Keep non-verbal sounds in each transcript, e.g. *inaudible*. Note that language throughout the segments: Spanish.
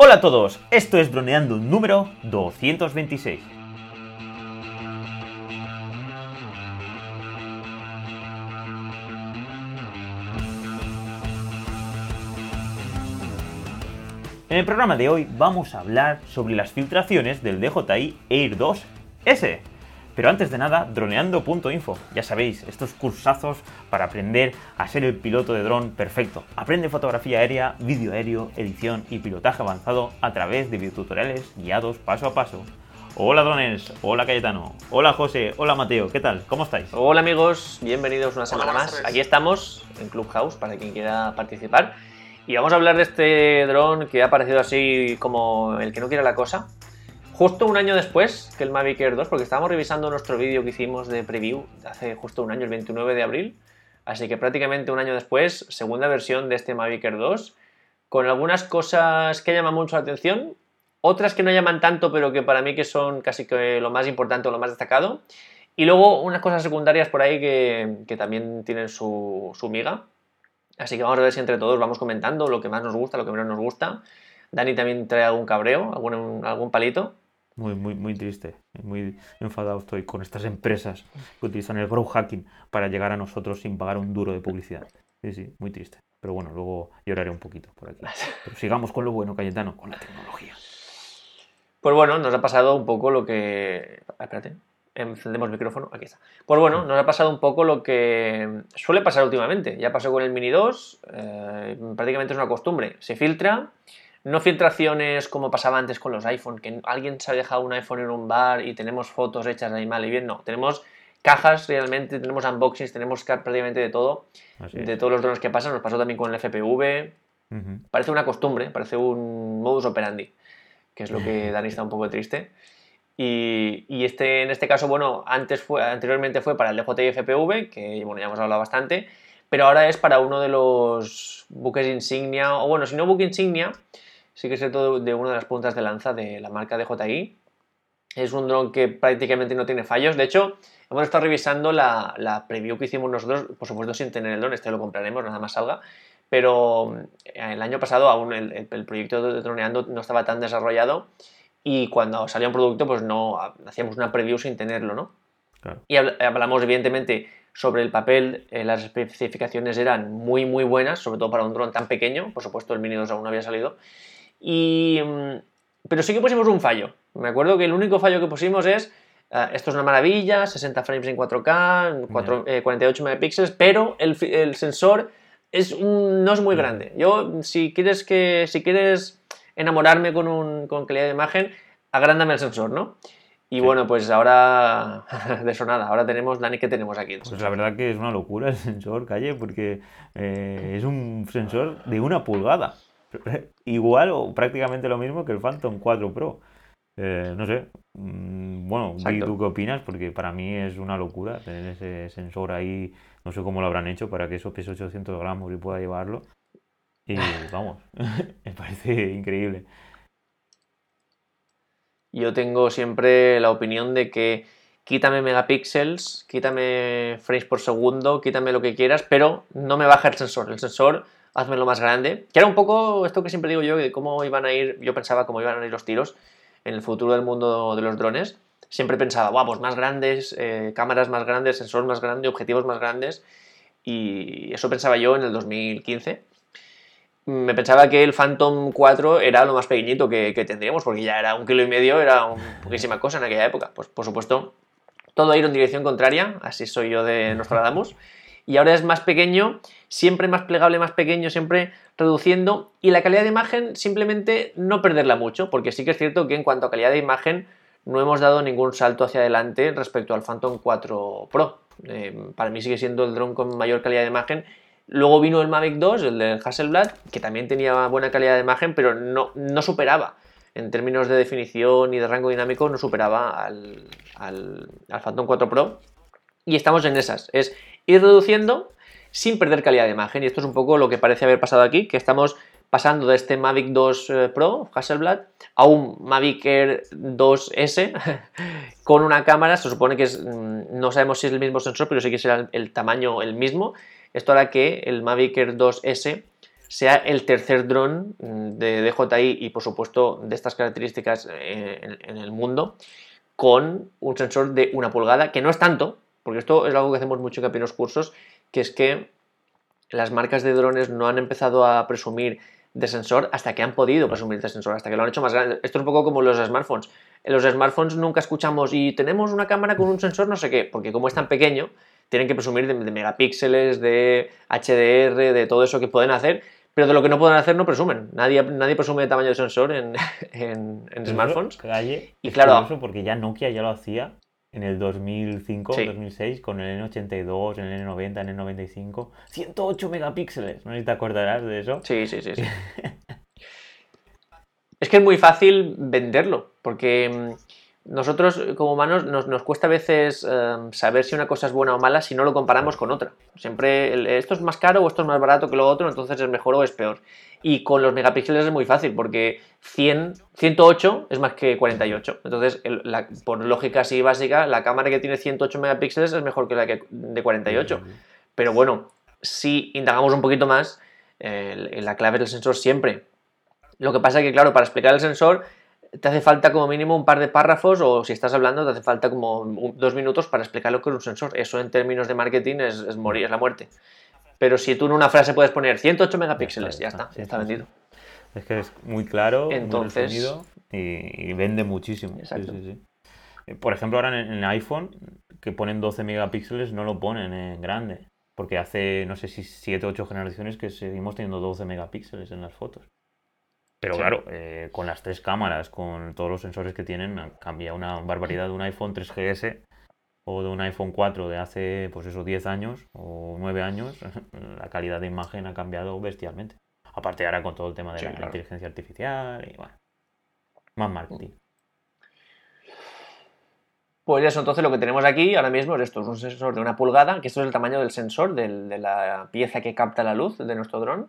Hola a todos, esto es Droneando número 226. En el programa de hoy vamos a hablar sobre las filtraciones del DJI Air 2S. Pero antes de nada, droneando.info. Ya sabéis, estos cursazos para aprender a ser el piloto de dron perfecto. Aprende fotografía aérea, vídeo aéreo, edición y pilotaje avanzado a través de videotutoriales guiados paso a paso. Hola drones, hola Cayetano, hola José, hola Mateo, ¿qué tal? ¿Cómo estáis? Hola amigos, bienvenidos una semana más. Aquí estamos en Clubhouse para quien quiera participar. Y vamos a hablar de este dron que ha aparecido así como el que no quiere la cosa. Justo un año después que el Mavic Air 2, porque estábamos revisando nuestro vídeo que hicimos de preview hace justo un año, el 29 de abril. Así que prácticamente un año después, segunda versión de este Mavic Air 2, con algunas cosas que llaman mucho la atención, otras que no llaman tanto, pero que para mí que son casi que lo más importante o lo más destacado. Y luego unas cosas secundarias por ahí que, también tienen su, su miga. Así que vamos a ver si entre todos vamos comentando lo que más nos gusta, lo que menos nos gusta. Dani también trae algún cabreo, algún, algún palito. Muy, muy, muy triste, muy enfadado estoy con estas empresas que utilizan el growth hacking para llegar a nosotros sin pagar un duro de publicidad. Sí, sí, muy triste. Pero bueno, luego lloraré un poquito por aquí. *laughs* Pero sigamos con lo bueno, Cayetano, con la tecnología. Pues bueno, nos ha pasado un poco lo que... Ah, espérate, encendemos el micrófono, aquí está. Pues bueno, nos ha pasado un poco lo que suele pasar últimamente. Ya pasó con el Mini 2, eh, prácticamente es una costumbre. Se filtra no filtraciones como pasaba antes con los iPhone, que alguien se ha dejado un iPhone en un bar y tenemos fotos hechas ahí mal y bien. No, tenemos cajas realmente, tenemos unboxings, tenemos prácticamente de todo, de todos los drones que pasan. Nos pasó también con el FPV. Parece una costumbre, parece un modus operandi, que es lo que *laughs* Dani está un poco triste. Y, este, en este caso, bueno, antes fue, anteriormente fue para el DJI FPV, que bueno, ya hemos hablado bastante, pero ahora es para uno de los buques insignia, o bueno, si no buque insignia, sí que es cierto de una de las puntas de lanza de la marca DJI. Es un dron que prácticamente no tiene fallos. De hecho, hemos estado revisando la, preview que hicimos nosotros, por supuesto sin tener el dron, este lo compraremos, nada más salga. Pero eh, el año pasado aún el, proyecto de droneando no estaba tan desarrollado y cuando salía un producto pues no hacíamos una preview sin tenerlo, ¿no? Y hablamos evidentemente sobre el papel, eh, las especificaciones eran muy muy buenas, sobre todo para un dron tan pequeño, por supuesto el Mini 2 aún no había salido, y, mm, pero sí que pusimos un fallo. Me acuerdo que el único fallo que pusimos es, eh, esto es una maravilla, 60 frames en 4K, 48 megapíxeles, pero el, el sensor es no es muy grande. Yo, si quieres, que, si quieres enamorarme con, un, con calidad de imagen, agrándame el sensor, ¿no? Y bueno, pues ahora *laughs* de eso nada, ahora tenemos, Dani, ¿qué tenemos aquí? Pues la verdad que es una locura el sensor, Calle, porque eh, es un sensor de una pulgada. *laughs* Igual o prácticamente lo mismo que el Phantom 4 Pro. Eh, no sé, mm, bueno, ¿tú qué opinas? Porque para mí es una locura tener ese sensor ahí, no sé cómo lo habrán hecho para que eso pese 800 gramos y pueda llevarlo. Y *laughs* vamos, *laughs* me parece increíble. Yo tengo siempre la opinión de que quítame megapíxeles, quítame frames por segundo, quítame lo que quieras, pero no me baja el sensor. El sensor hazmelo más grande. Que era un poco esto que siempre digo yo, de cómo iban a ir, yo pensaba cómo iban a ir los tiros en el futuro del mundo de los drones. Siempre pensaba, guau, pues más grandes, eh, cámaras más grandes, sensores más grandes, objetivos más grandes. Y eso pensaba yo en el 2015. Me pensaba que el Phantom 4 era lo más pequeñito que, tendríamos, porque ya era un kilo y medio, era un poquísima cosa en aquella época. Pues por supuesto, todo ha ido en dirección contraria, así soy yo de Nostradamus y ahora es más pequeño, siempre más plegable, más pequeño, siempre reduciendo y la calidad de imagen simplemente no perderla mucho, porque sí que es cierto que en cuanto a calidad de imagen no hemos dado ningún salto hacia adelante respecto al Phantom 4 Pro. Eh, para mí sigue siendo el dron con mayor calidad de imagen. Luego vino el Mavic 2, el de Hasselblad, que también tenía buena calidad de imagen, pero no, no superaba en términos de definición y de rango dinámico, no superaba al, al, al Phantom 4 Pro. Y estamos en esas. Es ir reduciendo sin perder calidad de imagen. Y esto es un poco lo que parece haber pasado aquí, que estamos pasando de este Mavic 2 eh, Pro Hasselblad a un Mavic Air 2S *laughs* con una cámara, se supone que mm, no sabemos si es el mismo sensor, pero sí que será el tamaño el mismo. Esto hará que el Mavic Air 2S sea el tercer dron de DJI y por supuesto de estas características eh, en, el mundo con un sensor de una pulgada, que no es tanto, porque esto es algo que hacemos mucho en los cursos, que es que las marcas de drones no han empezado a presumir de sensor hasta que han podido presumir de sensor, hasta que lo han hecho más grande. Esto es un poco como los smartphones. En los smartphones nunca escuchamos y tenemos una cámara con un sensor no sé qué, porque como es tan pequeño, tienen que presumir de, megapíxeles, de HDR, de todo eso que pueden hacer, pero de lo que no pueden hacer no presumen. Nadie, nadie presume de tamaño de sensor en, *laughs* en, smartphones. y claro, porque ya Nokia ya lo hacía en el 2005, 2006, con el N82, el N90, el N95, 108 megapíxeles. No sé si te acordarás de eso. Sí, sí, sí. sí. *laughs* es que es muy fácil venderlo, porque mm, nosotros como humanos nos, cuesta a veces em, saber si una cosa es buena o mala si no lo comparamos con otra. Siempre esto es más caro o esto es más barato que lo otro, entonces es mejor o es peor. Y con los megapíxeles es muy fácil porque 100, 108 es más que 48. Entonces, por lógica así básica, la cámara que tiene 108 megapíxeles es mejor que la que de 48. Pero bueno, si indagamos un poquito más, la clave del sensor siempre. Lo que pasa es que, claro, para explicar el sensor te hace falta como mínimo un par de párrafos o si estás hablando te hace falta como dos minutos para explicar lo que es un sensor. Eso en términos de marketing es, morir, es la muerte. Pero si tú en una frase puedes poner 108 megapíxeles, ya está, ya está, vendido. Es que es muy claro, Entonces, y, vende muchísimo. Eh, por ejemplo, ahora en, el iPhone, que ponen 12 megapíxeles, no lo ponen en grande. Porque hace, no sé si 7 o 8 generaciones que seguimos teniendo 12 megapíxeles en las fotos. Pero claro, eh, con las tres cámaras, con todos los sensores que tienen, cambia una barbaridad de un iPhone 3GS o de un iPhone 4 de hace, pues eso, 10 años o 9 años, *laughs* la calidad de imagen ha cambiado bestialmente. Aparte ahora con todo el tema de la inteligencia artificial y bueno, más marketing. Pues eso, entonces lo que tenemos aquí ahora mismo es esto, es un sensor de una pulgada, que esto es el tamaño del sensor, de la pieza que capta la luz de nuestro dron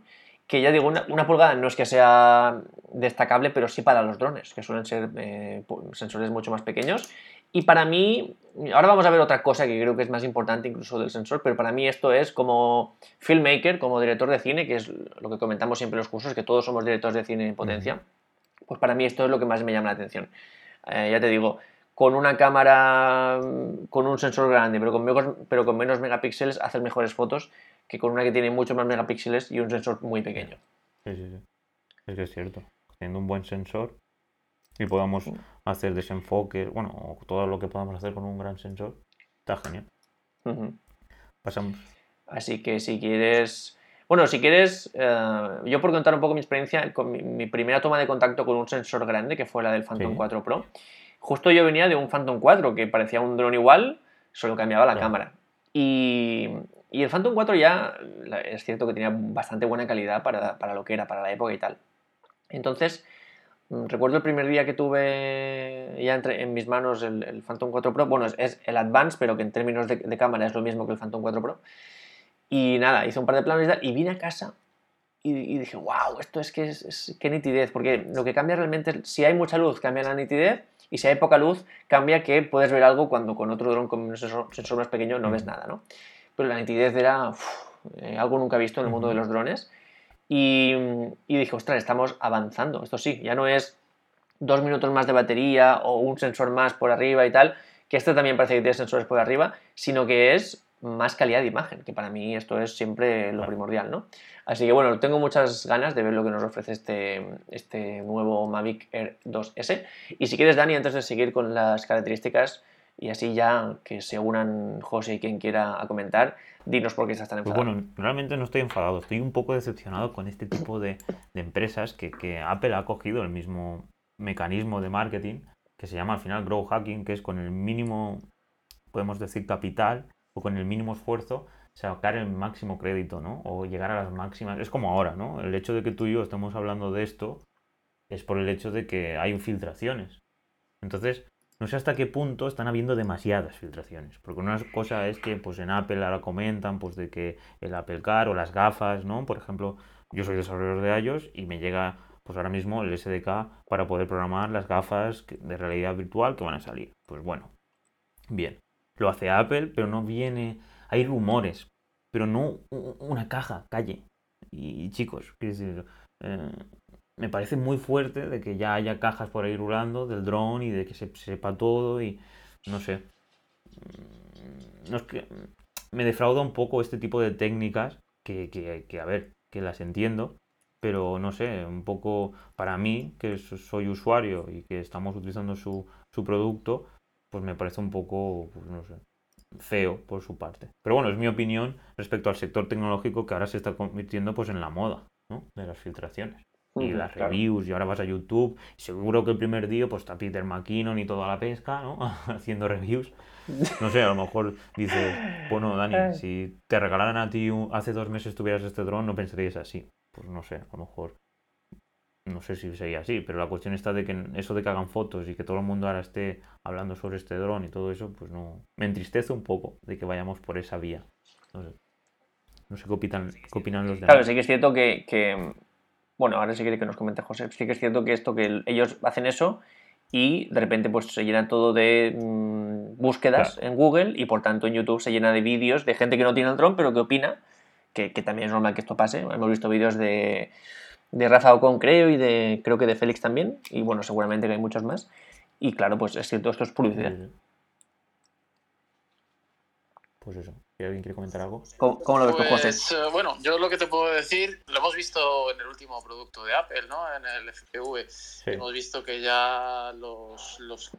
que ya digo, una, pulgada no es que sea destacable, pero sí para los drones, que suelen ser eh, sensores mucho más pequeños. Y para mí, ahora vamos a ver otra cosa que creo que es más importante incluso del sensor, pero para mí esto es como filmmaker, como director de cine, que es lo que comentamos siempre en los cursos, que todos somos directores de cine en potencia. Pues para mí esto es lo que más me llama la atención. Eh, ya te digo, con una cámara con un sensor grande, pero con, pero con menos megapíxeles, hacer mejores fotos que con una que tiene muchos más megapíxeles y un sensor muy pequeño. Sí, sí, sí. Es que es cierto. Teniendo un buen sensor y podamos hacer desenfoques, bueno, todo lo que podamos hacer con un gran sensor, está genial. Pasamos. Así que si quieres. Bueno, si quieres, eh, yo por contar un poco mi experiencia, con mi, primera toma de contacto con un sensor grande, que fue la del Phantom 4 Pro, justo yo venía de un Phantom 4 que parecía un dron igual, solo cambiaba la cámara. Y, y el Phantom 4 ya es cierto que tenía bastante buena calidad para, lo que era, para la época y tal. Entonces, recuerdo el primer día que tuve ya entre, en mis manos el, Phantom 4 Pro. Bueno, es, el Advance, pero que en términos de, cámara es lo mismo que el Phantom 4 Pro. Y nada, hice un par de planos y tal, y vine a casa y, dije, wow, esto es que es, qué nitidez, porque lo que cambia realmente, si hay mucha luz, cambia la nitidez, y si hay poca luz, cambia que puedes ver algo cuando con otro dron con un sensor, sensor más pequeño no ves nada, ¿no? pero la nitidez era eh, algo nunca visto en el mundo de los drones. Y, dije, ostras, estamos avanzando. Esto sí, ya no es dos minutos más de batería o un sensor más por arriba y tal, que este también parece que tiene sensores por arriba, sino que es más calidad de imagen, que para mí esto es siempre lo primordial, ¿no? Así que bueno, tengo muchas ganas de ver lo que nos ofrece este, este nuevo Mavic Air 2S. Y si quieres, Dani, antes de seguir con las características, y así ya que se unan José y quien quiera a comentar, dinos por qué estás tan pues enfadado. bueno, realmente no estoy enfadado, estoy un poco decepcionado con este tipo de, empresas que, Apple ha cogido el mismo mecanismo de marketing que se llama al final grow hacking, que es con el mínimo, podemos decir, capital o con el mínimo esfuerzo sacar el máximo crédito, ¿no? O llegar a las máximas. Es como ahora, ¿no? El hecho de que tú y yo estemos hablando de esto es por el hecho de que hay filtraciones. Entonces, no sé hasta qué punto están habiendo demasiadas filtraciones. Porque una cosa es que pues en Apple ahora comentan pues de que el Apple Car o las gafas, ¿no? Por ejemplo, yo soy desarrollador de iOS y me llega pues ahora mismo el SDK para poder programar las gafas de realidad virtual que van a salir. Pues bueno, bien. Lo hace Apple, pero no viene... Hay rumores, pero no una caja, calle. Y, chicos, decir, eh, me parece muy fuerte de que ya haya cajas por ahí rulando del dron y de que se sepa todo y no sé. Mm, no es que me defrauda un poco este tipo de técnicas que, que, que a ver, que las entiendo, pero no sé, un poco para mí, que soy usuario y que estamos utilizando su, su producto, pues me parece un poco, pues no sé, feo por su parte. Pero bueno, es mi opinión respecto al sector tecnológico que ahora se está convirtiendo pues en la moda, ¿no? De las filtraciones. Y las reviews, y ahora vas a YouTube, seguro que el primer día pues está Peter McKinnon y toda la pesca, ¿no? *laughs* Haciendo reviews. No sé, a lo mejor dices, bueno, Dani, *laughs* si te regalaran a ti hace dos meses tuvieras este dron, no pensarías así. Pues no sé, a lo mejor no sé si sería así, pero la cuestión está de que eso de que hagan fotos y que todo el mundo ahora esté hablando sobre este dron y todo eso, pues no. Me entristece un poco de que vayamos por esa vía. No sé, no sé qué, opinan, qué opinan los demás. Claro, sí que es cierto que, Bueno, ahora sí quiere que nos comente José. Sí que es cierto que esto, que ellos hacen eso y de repente pues se llena todo de mm, búsquedas en Google y por tanto en YouTube se llena de vídeos de gente que no tiene el dron pero que opina, que, que también es normal que esto pase. Hemos visto vídeos de de Rafa Ocon creo y de creo que de Félix también y bueno seguramente que hay muchos más y claro pues es cierto esto es publicidad pues eso ¿alguien quiere comentar algo? ¿cómo, lo ves pues, José? Eh, bueno yo lo que te puedo decir lo hemos visto en el último producto de Apple ¿no? en el FPV hemos visto que ya los, los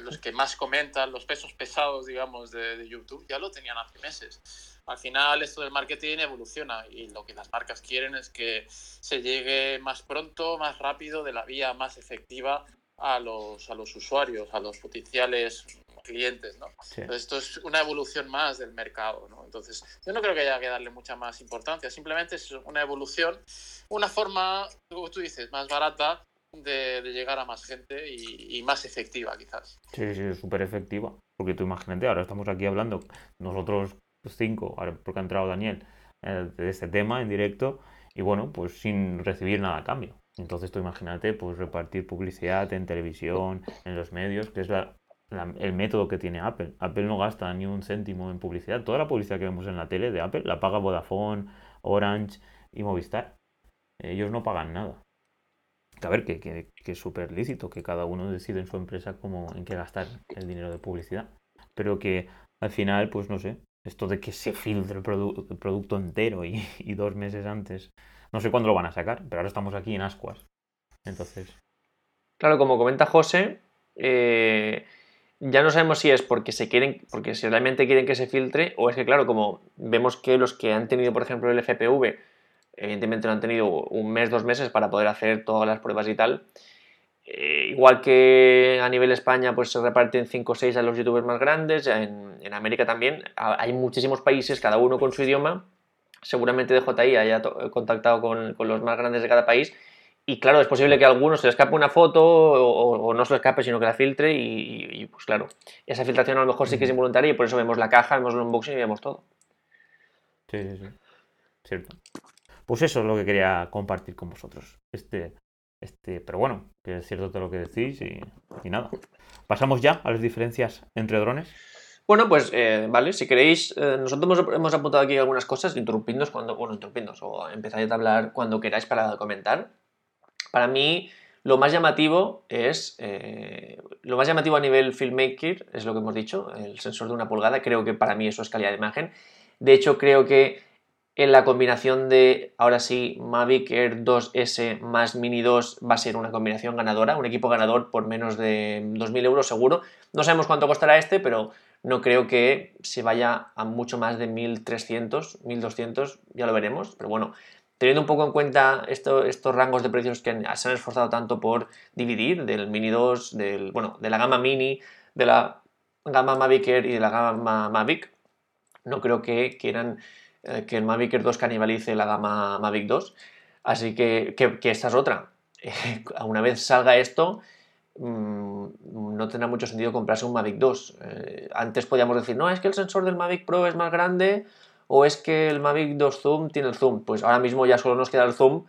los que más comentan, los pesos pesados, digamos, de, de YouTube, ya lo tenían hace meses al final esto del marketing evoluciona y lo que las marcas quieren es que se llegue más pronto, más rápido, de la vía más efectiva a los, a los usuarios, a los potenciales clientes, ¿no? esto es una evolución más del mercado, ¿no? Entonces, yo no creo que haya que darle mucha más importancia, simplemente es una evolución, una forma, como tú dices, más barata de, llegar a más gente y, y, más efectiva, quizás. Sí, sí, súper efectiva. Porque tú imagínate, ahora estamos aquí hablando, nosotros cinco, porque ha entrado Daniel, eh, de este tema en directo, y bueno, pues sin recibir nada a cambio. Entonces tú imagínate, pues repartir publicidad en televisión, en los medios, que es el método que tiene Apple. Apple no gasta ni un céntimo en publicidad. Toda la publicidad que vemos en la tele de Apple la paga Vodafone, Orange y Movistar. Ellos no pagan nada. a ver, que, que, que es súper lícito, que cada uno decide en su empresa cómo, en qué gastar el dinero de publicidad. Pero que al final, pues no sé, esto de que se filtre el, producto entero y, dos meses antes. No sé cuándo lo van a sacar, pero ahora estamos aquí en ascuas. Entonces. Claro, como comenta José, eh, ya no sabemos si es porque se quieren, porque si realmente quieren que se filtre, o es que, claro, como vemos que los que han tenido, por ejemplo, el FPV, evidentemente no han tenido un mes, dos meses para poder hacer todas las pruebas y tal. Eh, igual que a nivel España pues se reparten 5 o 6 a los youtubers más grandes, en, América también hay muchísimos países, cada uno con su idioma. Seguramente DJI haya contactado con, con, los más grandes de cada país. Y claro, es posible que a alguno se le escape una foto o, no se le escape, sino que la filtre. Y, pues claro, esa filtración a lo mejor sí que es involuntaria y por eso vemos la caja, vemos el unboxing y vemos todo. Sí, sí, sí. Cierto. Pues eso es lo que quería compartir con vosotros. Este, este, pero bueno, que es cierto todo lo que decís y, nada. Pasamos ya a las diferencias entre drones. Bueno, pues eh, vale, si queréis, eh, nosotros hemos, apuntado aquí algunas cosas, interrumpidnos cuando, bueno, interrumpidnos o empezáis a hablar cuando queráis para comentar. Para mí, lo más llamativo es, eh, lo más llamativo a nivel filmmaker, es lo que hemos dicho, el sensor de una pulgada, creo que para mí eso es calidad de imagen. De hecho, creo que en la combinación de, ahora sí, Mavic Air 2S más Mini 2 va a ser una combinación ganadora, un equipo ganador por menos de 2.000 euros seguro. No sabemos cuánto costará este, pero no creo que se vaya a mucho más de 1.300, 1.200, ya lo veremos. Pero bueno, teniendo un poco en cuenta estos rangos de precios que se han esforzado tanto por dividir, del Mini 2, del, bueno, de la gama Mini, de la gama Mavic y de la gama Mavic, no creo que quieran eh, que el Mavic Air 2 canibalice la gama Mavic 2. Así que, que, esta es otra. *laughs* una vez salga esto, mm, no tendrá mucho sentido comprarse un Mavic 2. Eh, antes podíamos decir, no, es que el sensor del Mavic Pro es más grande o es que el Mavic 2 Zoom tiene el zoom. Pues ahora mismo ya solo nos queda el zoom.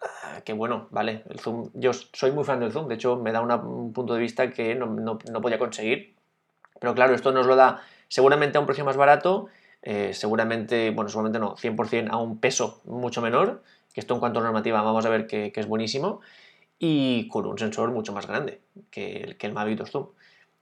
Ah, que bueno, vale, el zoom. Yo soy muy fan del zoom, de hecho me da un punto de vista que no, no, no podía conseguir. Pero claro, esto nos lo da seguramente a un precio más barato eh, seguramente, bueno, seguramente no, 100% a un peso mucho menor, que esto en cuanto a normativa vamos a ver que, es buenísimo, y con un sensor mucho más grande que el, que el Mavic 2 Zoom.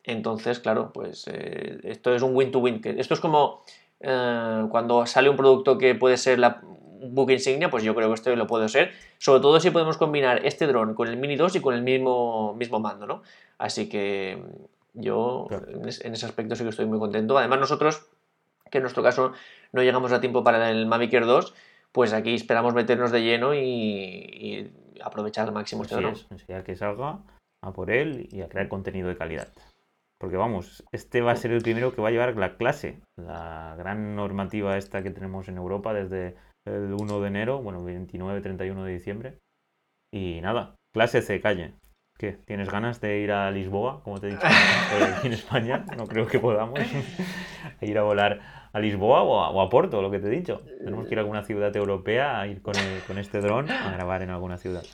Entonces, claro, pues eh, esto es un win-to-win. esto es como eh, cuando sale un producto que puede ser la book insignia, pues yo creo que esto lo puede ser. Sobre todo si podemos combinar este dron con el Mini 2 y con el mismo, mismo mando, ¿no? Así que yo en, ese aspecto sí que estoy muy contento. Además, nosotros, que en nuestro caso no llegamos a tiempo para el Mavic Air 2, pues aquí esperamos meternos de lleno y, aprovechar al máximo este dron. Es, que salga a por él y a crear contenido de calidad. Porque vamos, este va a ser el primero que va a llevar la clase, la gran normativa esta que tenemos en Europa desde el 1 de enero, bueno, 29-31 de diciembre. Y nada, clase C, calle. ¿Qué? ¿Tienes ganas de ir a Lisboa, como te he dicho, *laughs* aquí en España? No creo que podamos *laughs* ir a volar a Lisboa o a, Porto, lo que te he dicho. Tenemos que ir a alguna ciudad europea a ir con, con este dron a grabar en alguna ciudad.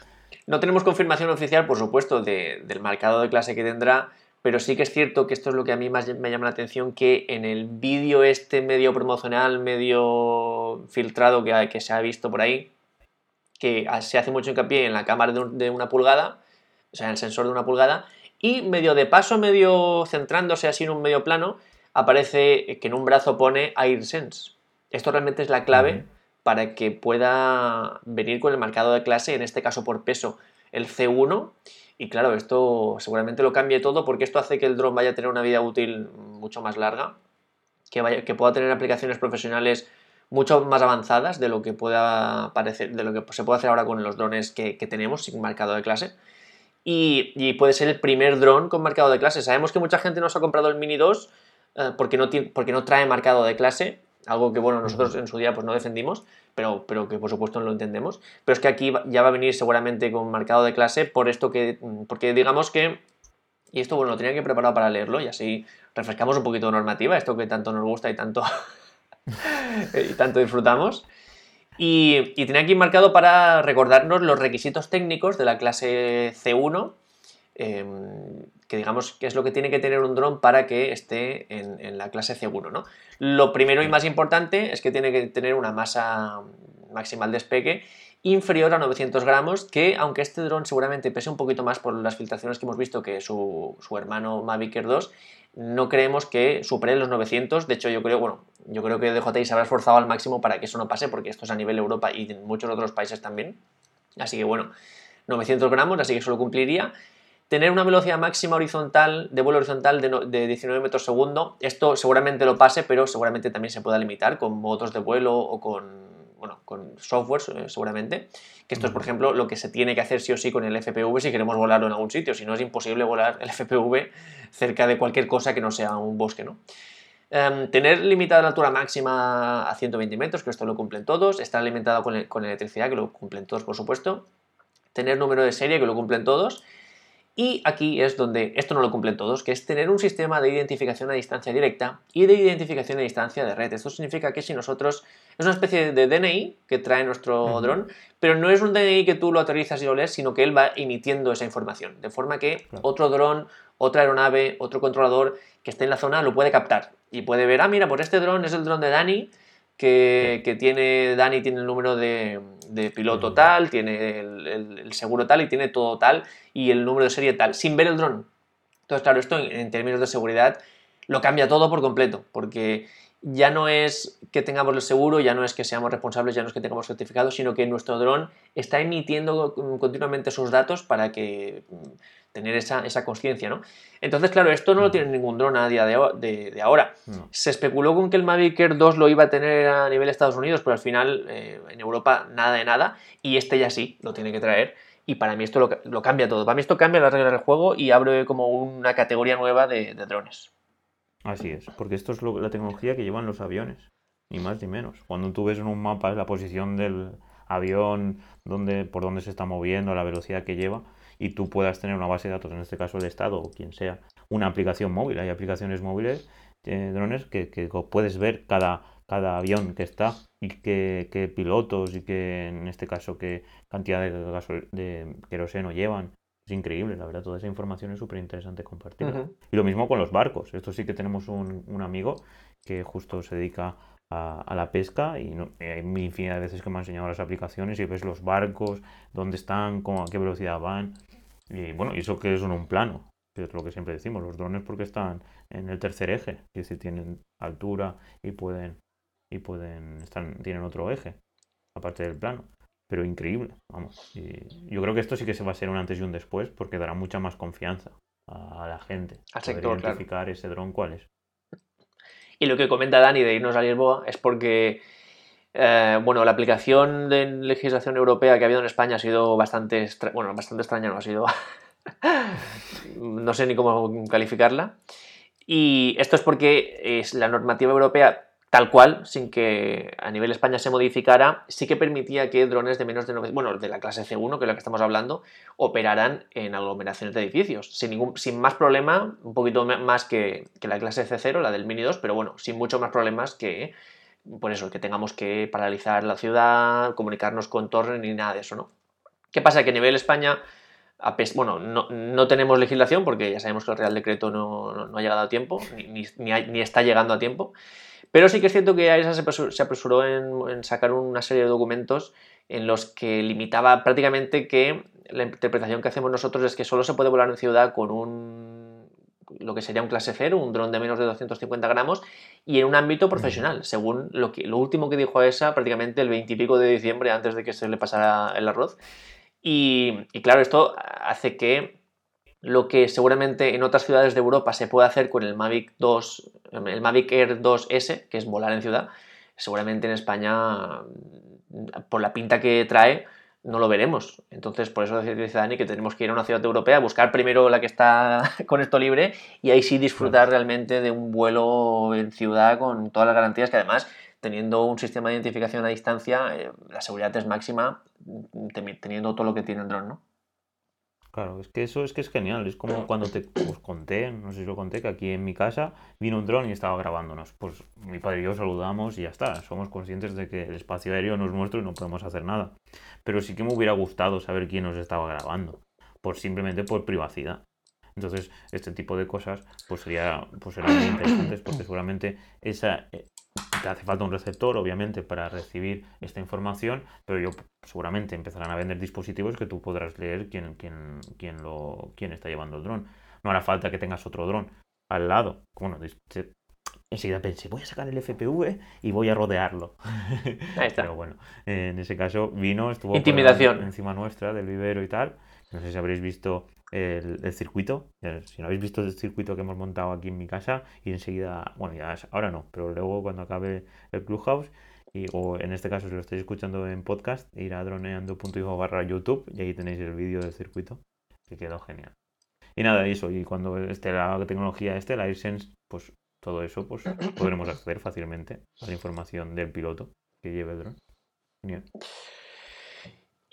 No tenemos confirmación oficial, por supuesto, del marcado de clase que tendrá, pero sí que es cierto que esto es lo que a mí más me llama la atención, que en el vídeo este medio promocional, medio filtrado que, que se ha visto por ahí, que se hace mucho hincapié en la cámara de, una pulgada, o sea, en el sensor de una pulgada, y medio de paso, medio centrándose así en un medio plano, aparece que en un brazo pone AirSense. Esto realmente es la clave para que pueda venir con el marcado de clase, en este caso por peso, el C1 y claro, esto seguramente lo cambie todo porque esto hace que el dron vaya a tener una vida útil mucho más larga, que, vaya, que pueda tener aplicaciones profesionales mucho más avanzadas de lo que pueda parecer, de lo que se puede hacer ahora con los drones que, tenemos sin marcado de clase. Y, puede ser el primer dron con marcado de clase. Sabemos que mucha gente nos ha comprado el Mini 2 eh, porque, no porque no trae marcado de clase, algo que bueno, nosotros en su día pues no defendimos, pero, pero que por supuesto no lo entendemos. Pero es que aquí ya va a venir seguramente con marcado de clase por esto que, porque digamos que, y esto bueno, lo tenía que preparar para leerlo y así refrescamos un poquito de normativa, esto que tanto nos gusta y tanto, *laughs* y tanto disfrutamos. Y, y, tenía aquí marcado para recordarnos los requisitos técnicos de la clase C1 Em, que digamos que es lo que tiene que tener un dron para que esté en, la clase C1. ¿no? Lo primero y más importante es que tiene que tener una masa maximal de despegue inferior a 900 gramos, que aunque este dron seguramente pese un poquito más por las filtraciones que hemos visto que su, hermano Mavic Air 2, no creemos que supere los 900. De hecho, yo creo, bueno, yo creo que DJI se habrá esforzado al máximo para que eso no pase, porque esto es a nivel Europa y en muchos otros países también. Así que bueno, 900 gramos, así que eso lo cumpliría tener una velocidad máxima horizontal, de vuelo horizontal de, 19 metros segundo. Esto seguramente lo pase, pero seguramente también se pueda limitar con modos de vuelo o con, bueno, con software, eh, seguramente. Que esto es, por ejemplo, lo que se tiene que hacer sí o sí con el FPV si queremos volarlo en algún sitio. Si no, es imposible volar el FPV cerca de cualquier cosa que no sea un bosque, ¿no? Em, tener limitada la altura máxima a 120 metros, que esto lo cumplen todos. Estar alimentado con, con electricidad, que lo cumplen todos, por supuesto. Tener número de serie, que lo cumplen todos y aquí es donde esto no lo cumplen todos, que es tener un sistema de identificación a distancia directa y de identificación a distancia de red. Esto significa que si nosotros... Es una especie de DNI que trae nuestro dron, pero no es un DNI que tú lo aterrizas y lo lees, sino que él va emitiendo esa información. De forma que otro dron, otra aeronave, otro controlador que esté en la zona lo puede captar. Y puede ver, ah, mira, pues este dron es el dron de Dani, que, que tiene, Dani tiene el número de, de piloto tal, tiene el, seguro tal y tiene todo tal y el número de serie tal, sin ver el dron. Entonces, claro, esto en, términos de seguridad lo cambia todo por completo, porque ya no es que tengamos el seguro, ya no es que seamos responsables, ya no es que tengamos certificado, sino que nuestro dron está emitiendo continuamente sus datos para que tener esa, esa conciencia, ¿no? Entonces, claro, esto no lo tiene ningún dron a día de, ahora. Se especuló con que el Mavic Air 2 lo iba a tener a nivel de Estados Unidos, pero al final eh, en Europa nada de nada, y este ya sí, lo tiene que traer. Y para mí esto lo, cambia todo. Para mí esto cambia las reglas del juego y abre como una categoría nueva de, drones. Así es, porque esto es la tecnología que llevan los aviones, ni más ni menos. Cuando tú ves en un mapa la posición del avión, dónde, por dónde se está moviendo, la velocidad que lleva, y tú puedas tener una base de datos, en este caso el Estado o quien sea, una aplicación móvil. Hay aplicaciones móviles, eh, drones, que, puedes ver cada, cada avión que está y qué, pilotos y qué, en este caso, qué cantidad de, de queroseno llevan. Es increíble, la verdad, toda esa información es súper interesante compartirla. Y lo mismo con los barcos. Esto sí que tenemos un, un, amigo que justo se dedica a, la pesca y, no, hay infinidad de veces que me han enseñado las aplicaciones y ves los barcos, dónde están, a qué velocidad van. Y bueno, y eso que es un plano, que es lo que siempre decimos, los drones porque están en el tercer eje, es decir, tienen altura y pueden, y pueden, están, tienen otro eje, aparte del plano. Pero increíble, vamos. Y yo creo que esto sí que se va a ser un antes y un después porque dará mucha más confianza a la gente. Al sector, identificar ese dron cuál es. Y lo que comenta Dani de irnos a Lisboa es porque, eh, bueno, la aplicación de legislación europea que ha habido en España ha sido bastante, bueno, bastante extraña, no ha sido, *laughs* no sé ni cómo calificarla. Y esto es porque es la normativa europea tal cual, sin que a nivel España se modificara, sí que permitía que drones de menos de 9, bueno, de la clase C1, que es la que estamos hablando, operaran en aglomeraciones de edificios, sin, ningún, sin más problema, un poquito más que, la clase C0, la del Mini 2, pero bueno, sin mucho más problemas que, por eso, que tengamos que paralizar la ciudad, comunicarnos con torres ni nada de eso, ¿no? ¿Qué pasa? Que a nivel España, bueno, no, tenemos legislación porque ya sabemos que el Real Decreto no, ha llegado a tiempo, ni, ni está llegando a tiempo. Pero sí que es cierto que AESA se apresuró en, sacar una serie de documentos en los que limitaba prácticamente que la interpretación que hacemos nosotros es que solo se puede volar en ciudad con un lo que sería un clase cero, un dron de menos de 250 gramos, y en un ámbito profesional, según lo, que, lo último que dijo AESA prácticamente el 20 y pico de diciembre antes de que se le pasara el arroz. Y, y claro, esto hace que lo que seguramente en otras ciudades de Europa se puede hacer con el Mavic 2, el Mavic Air 2S, que es volar en ciudad, seguramente en España, por la pinta que trae, no lo veremos. Entonces, por eso dice Dani que tenemos que ir a una ciudad europea, buscar primero la que está *laughs* con esto libre y ahí sí disfrutar realmente de un vuelo en ciudad con todas las garantías que además, teniendo un sistema de identificación a distancia, eh, la seguridad es máxima teniendo todo lo que tiene el dron, ¿no? Claro, es que eso es que es genial. Es como cuando te os conté, no sé si lo conté, que aquí en mi casa vino un dron y estaba grabándonos. Pues mi padre y yo saludamos y ya está. Somos conscientes de que el espacio aéreo no es nuestro y no podemos hacer nada. Pero sí que me hubiera gustado saber quién nos estaba grabando. Por simplemente por privacidad. Entonces, este tipo de cosas, pues sería, pues serían muy interesantes porque seguramente esa, te hace falta un receptor, obviamente, para recibir esta información, pero yo seguramente empezarán a vender dispositivos que tú podrás leer quién, quién, quién, lo, quién está llevando el dron. No hará falta que tengas otro dron al lado. Bueno, enseguida pensé, voy a sacar el FPV y voy a rodearlo. *laughs* Ahí está. Pero bueno, en ese caso vino, estuvo Intimidación. encima nuestra del vivero y tal. No sé si habréis visto el, circuito. Si no habéis visto el circuito que hemos montado aquí en mi casa y enseguida, bueno, ya ahora no, pero luego cuando acabe el Clubhouse, y, o en este caso si lo estáis escuchando en podcast, ir a droneando.info barra YouTube y ahí tenéis el vídeo del circuito, que quedó genial. Y nada, eso, y cuando esté la tecnología este, la AirSense, pues todo eso, pues podremos acceder fácilmente a la información del piloto que lleve el dron. Genial.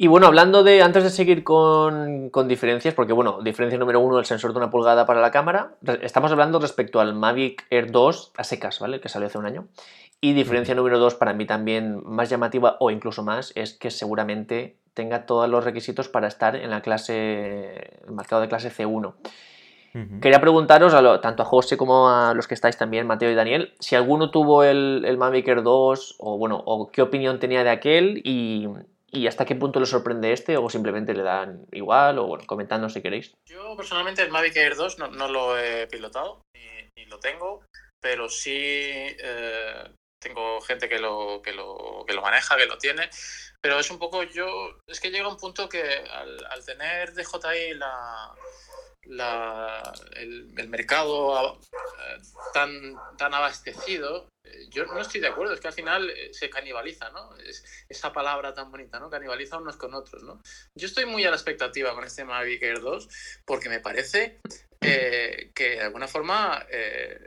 Y bueno, hablando de, antes de seguir con, diferencias, porque bueno, diferencia número uno, el sensor de una pulgada para la cámara, estamos hablando respecto al Mavic Air 2 a secas, ¿vale? Que salió hace un año. Y diferencia número dos, para mí también más llamativa o incluso más, es que seguramente tenga todos los requisitos para estar en la clase, el marcado de clase C1. Quería preguntaros a tanto a José como a los que estáis también, Mateo y Daniel, si alguno tuvo el, el Mavic Air 2 o bueno, o qué opinión tenía de aquel y, ¿Y hasta qué punto le sorprende este? ¿O simplemente le dan igual? O bueno, comentando si queréis. Yo personalmente el Mavic Air 2 no, lo he pilotado ni, lo tengo, pero sí eh, tengo gente que lo, que, lo, que lo maneja, que lo tiene. Pero es un poco yo, es que llega un punto que al, tener DJI la, la, el, mercado eh, tan, tan abastecido, yo no estoy de acuerdo, es que al final eh, se canibaliza, ¿no? Es, esa palabra tan bonita, ¿no? Canibaliza unos con otros, ¿no? Yo estoy muy a la expectativa con este Mavic Air 2 porque me parece que de alguna forma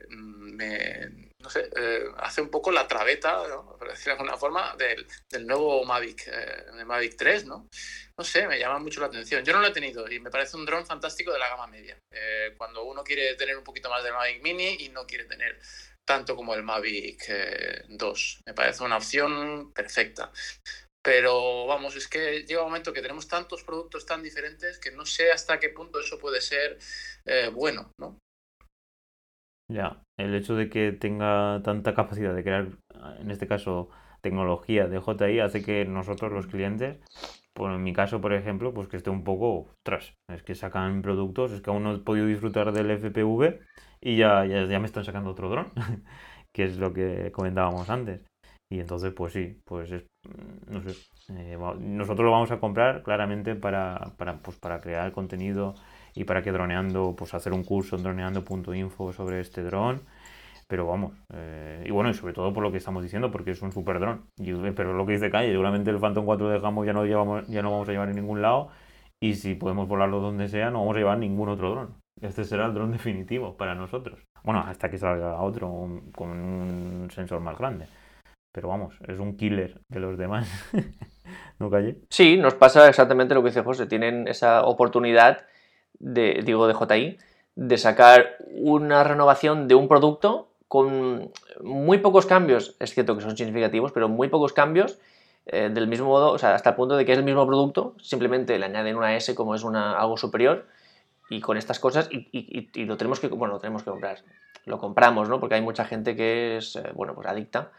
me no sé, eh, hace un poco la traveta, ¿no? por decirlo de alguna forma, del, del nuevo Mavic, eh, Mavic 3, ¿no? No sé, me llama mucho la atención. Yo no lo he tenido y me parece un dron fantástico de la gama media. Eh, cuando uno quiere tener un poquito más del Mavic Mini y no quiere tener tanto como el Mavic 2. Me parece una opción perfecta. Pero vamos, es que llega un momento que tenemos tantos productos tan diferentes que no sé hasta qué punto eso puede ser bueno, ¿no? Ya, el hecho de que tenga tanta capacidad de crear en este caso, tecnología de JI hace que nosotros, los clientes, pues en mi caso, por ejemplo, pues que esté un poco tras. Es que sacan productos, es que aún no he podido disfrutar del FPV y ya, ya, ya me están sacando otro dron, *laughs* que es lo que comentábamos antes. Y entonces, pues sí, pues no sé, eh, nosotros lo vamos a comprar claramente para, para, pues para crear contenido y para que droneando, pues hacer un curso en droneando.info sobre este dron pero vamos, eh, y bueno, y sobre todo por lo que estamos diciendo, porque es un super dron. Pero lo que dice Calle, seguramente el Phantom 4 de Gamo ya no, llevamos, ya no vamos a llevar en ningún lado. Y si podemos volarlo donde sea, no vamos a llevar ningún otro dron. Este será el dron definitivo para nosotros. Bueno, hasta que salga otro con un sensor más grande. Pero vamos, es un killer de los demás. *laughs* ¿No, Calle? Sí, nos pasa exactamente lo que dice José. Tienen esa oportunidad, de, digo, de JI, de sacar una renovación de un producto con muy pocos cambios, es cierto que son significativos, pero muy pocos cambios, eh, del mismo modo, o sea, hasta el punto de que es el mismo producto, simplemente le añaden una S como es una, algo superior, y con estas cosas, y, lo tenemos que, bueno, lo tenemos que comprar, lo compramos, ¿no? Porque hay mucha gente que es, eh, bueno, pues adicta,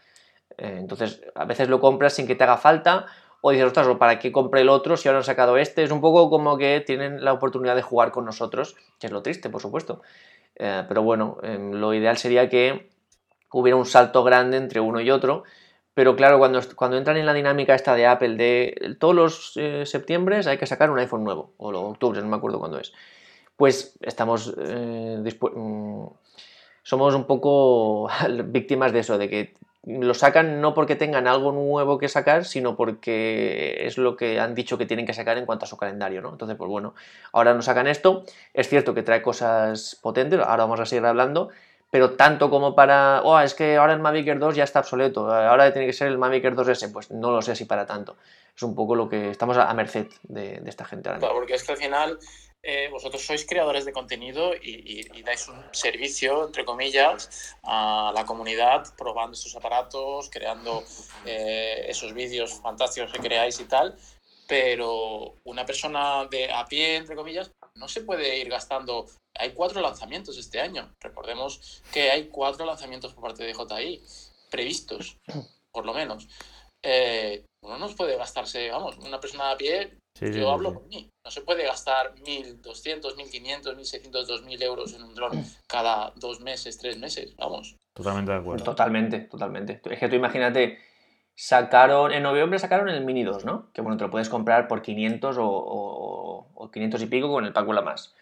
eh, entonces a veces lo compras sin que te haga falta, o dices, ostras, ¿para qué compré el otro si ahora han sacado este? Es un poco como que tienen la oportunidad de jugar con nosotros, que es lo triste, por supuesto. Eh, pero bueno, em, lo ideal sería que hubiera un salto grande entre uno y otro. Pero claro, cuando, cuando entran en la dinámica esta de Apple de todos los eh, septiembre hay que sacar un iPhone nuevo, o lo, octubre, no me acuerdo cuándo es, pues estamos eh, mm, somos un poco *laughs* víctimas de eso, de que lo sacan no porque tengan algo nuevo que sacar, sino porque es lo que han dicho que tienen que sacar en cuanto a su calendario, ¿no? Entonces, pues bueno, ahora nos sacan esto, es cierto que trae cosas potentes, ahora vamos a seguir hablando, pero tanto como para, oh, es que ahora el Mavic Air 2 ya está obsoleto, ahora tiene que ser el Mavic Air 2S, pues no lo sé si para tanto. Es un poco lo que estamos a, merced de, esta gente. Porque es que al final eh, vosotros sois creadores de contenido y, dais un servicio, entre comillas, a la comunidad probando estos aparatos, creando eh, esos vídeos fantásticos que creáis y tal, pero una persona de a pie, entre comillas, no se puede ir gastando. Hay cuatro lanzamientos este año. Recordemos que hay cuatro lanzamientos por parte de JI previstos, por lo menos. Eh, uno no puede gastarse, vamos, una persona a pie yo hablo por mí. No se puede gastar 1.200, 1.500, 1.600, 2.000 euros en un dron cada dos meses, tres meses. Vamos. Totalmente de acuerdo. Totalmente, totalmente. Es que tú imagínate, sacaron, en noviembre sacaron el Mini 2, ¿no? Que bueno, te lo puedes comprar por 500 o, o, 500 y pico con el Pacula más.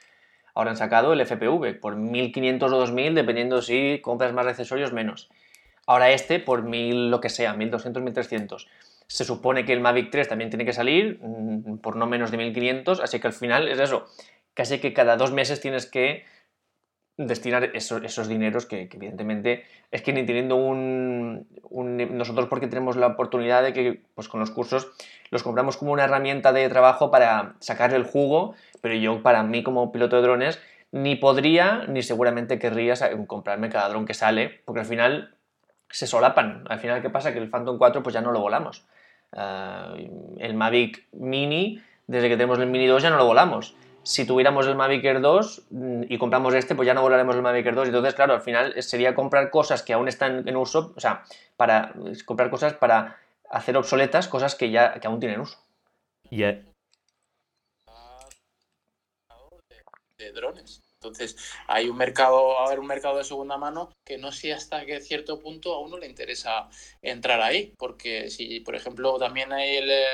Ahora han sacado el FPV por 1.500 o 2.000, dependiendo si compras más accesorios menos. Ahora este por 1.000 lo que sea, 1.200, 1.300. Se supone que el Mavic 3 también tiene que salir mm, por no menos de 1500, así que al final es eso, casi que cada dos meses tienes que destinar esos, dineros que, evidentemente es que ni teniendo un, nosotros porque tenemos la oportunidad de que pues con los cursos los compramos como una herramienta de trabajo para sacarle el jugo pero yo para mí como piloto de drones ni podría ni seguramente querría comprarme cada dron que sale porque al final se solapan. Al final qué pasa que el Phantom 4 pues ya no lo volamos eh, el Mavic Mini, desde que tenemos el Mini 2 ya no lo volamos. Si tuviéramos el Mavic Air 2 mm, y compramos este, pues ya no volaremos el Mavic Air 2. Entonces, claro, al final sería comprar cosas que aún están en uso, o sea, para comprar cosas para hacer obsoletas cosas que ya que aún tienen uso. Y de drones. Entonces, hay un mercado, a haber un mercado de segunda mano que no sé hasta qué cierto punto a uno le interesa entrar ahí, porque si, por ejemplo, también hay eh,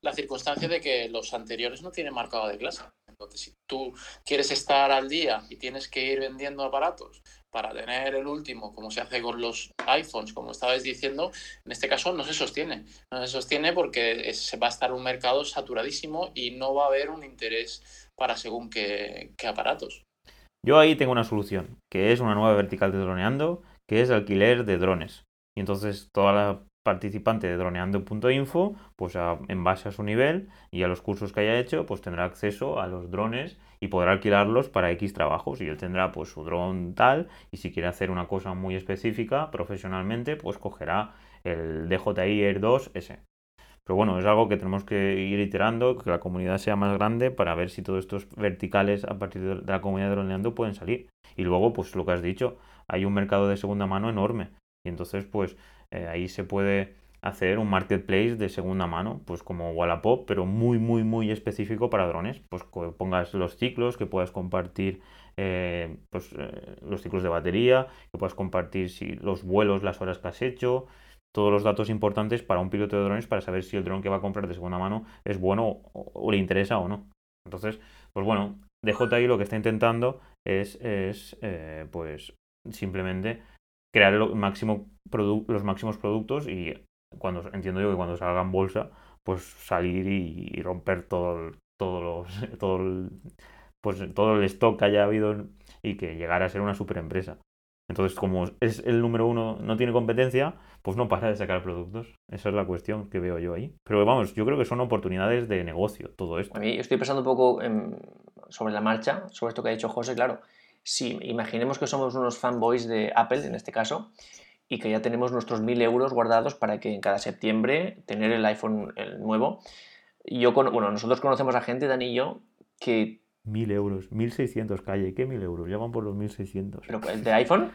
la circunstancia de que los anteriores no tienen marcado de clase. Entonces, si tú quieres estar al día y tienes que ir vendiendo aparatos para tener el último, como se hace con los iPhones, como estabais diciendo, en este caso no se sostiene. No se sostiene porque se va a estar un mercado saturadísimo y no va a haber un interés para según qué aparatos. Yo ahí tengo una solución, que es una nueva vertical de droneando, que es alquiler de drones. Y entonces toda la participante de droneando.info, pues en base a su nivel y a los cursos que haya hecho, pues tendrá acceso a los drones y podrá alquilarlos para X trabajos. Y él tendrá pues su dron tal, y si quiere hacer una cosa muy específica profesionalmente, pues cogerá el DJI Air 2S. Pero bueno, es algo que tenemos que ir iterando, que la comunidad sea más grande para ver si todos estos verticales a partir de la comunidad de droneando pueden salir. Y luego, pues lo que has dicho, hay un mercado de segunda mano enorme. Y entonces, pues eh, ahí se puede hacer un marketplace de segunda mano, pues como Wallapop, pero muy, muy, muy específico para drones. Pues que pongas los ciclos, que puedas compartir eh, pues, eh, los ciclos de batería, que puedas compartir si, los vuelos, las horas que has hecho, todos los datos importantes para un piloto de drones para saber si el dron que va a comprar de segunda mano es bueno o, le interesa o no. Entonces, pues bueno, DJI lo que está intentando es, es eh, pues simplemente crear máximo los máximos productos y cuando entiendo yo que cuando salga en bolsa, pues salir y, romper todo el, todo los, *laughs* todo el, pues todo el stock que haya habido y que llegara a ser una super empresa. Entonces, como es el número uno, no tiene competencia, pues no para de sacar productos. Esa es la cuestión que veo yo ahí. Pero vamos, yo creo que son oportunidades de negocio todo esto. A mí estoy pensando un poco sobre la marcha, sobre esto que ha dicho José, claro. Si imaginemos que somos unos fanboys de Apple, en este caso, y que ya tenemos nuestros 1000 euros guardados para que en cada septiembre tener el iPhone el nuevo. Yo, bueno, nosotros conocemos a gente, Dani y yo, que... 1000 euros, 1600, calle, ¿qué 1000 euros? Ya van por los 1600. ¿Pero el de iPhone?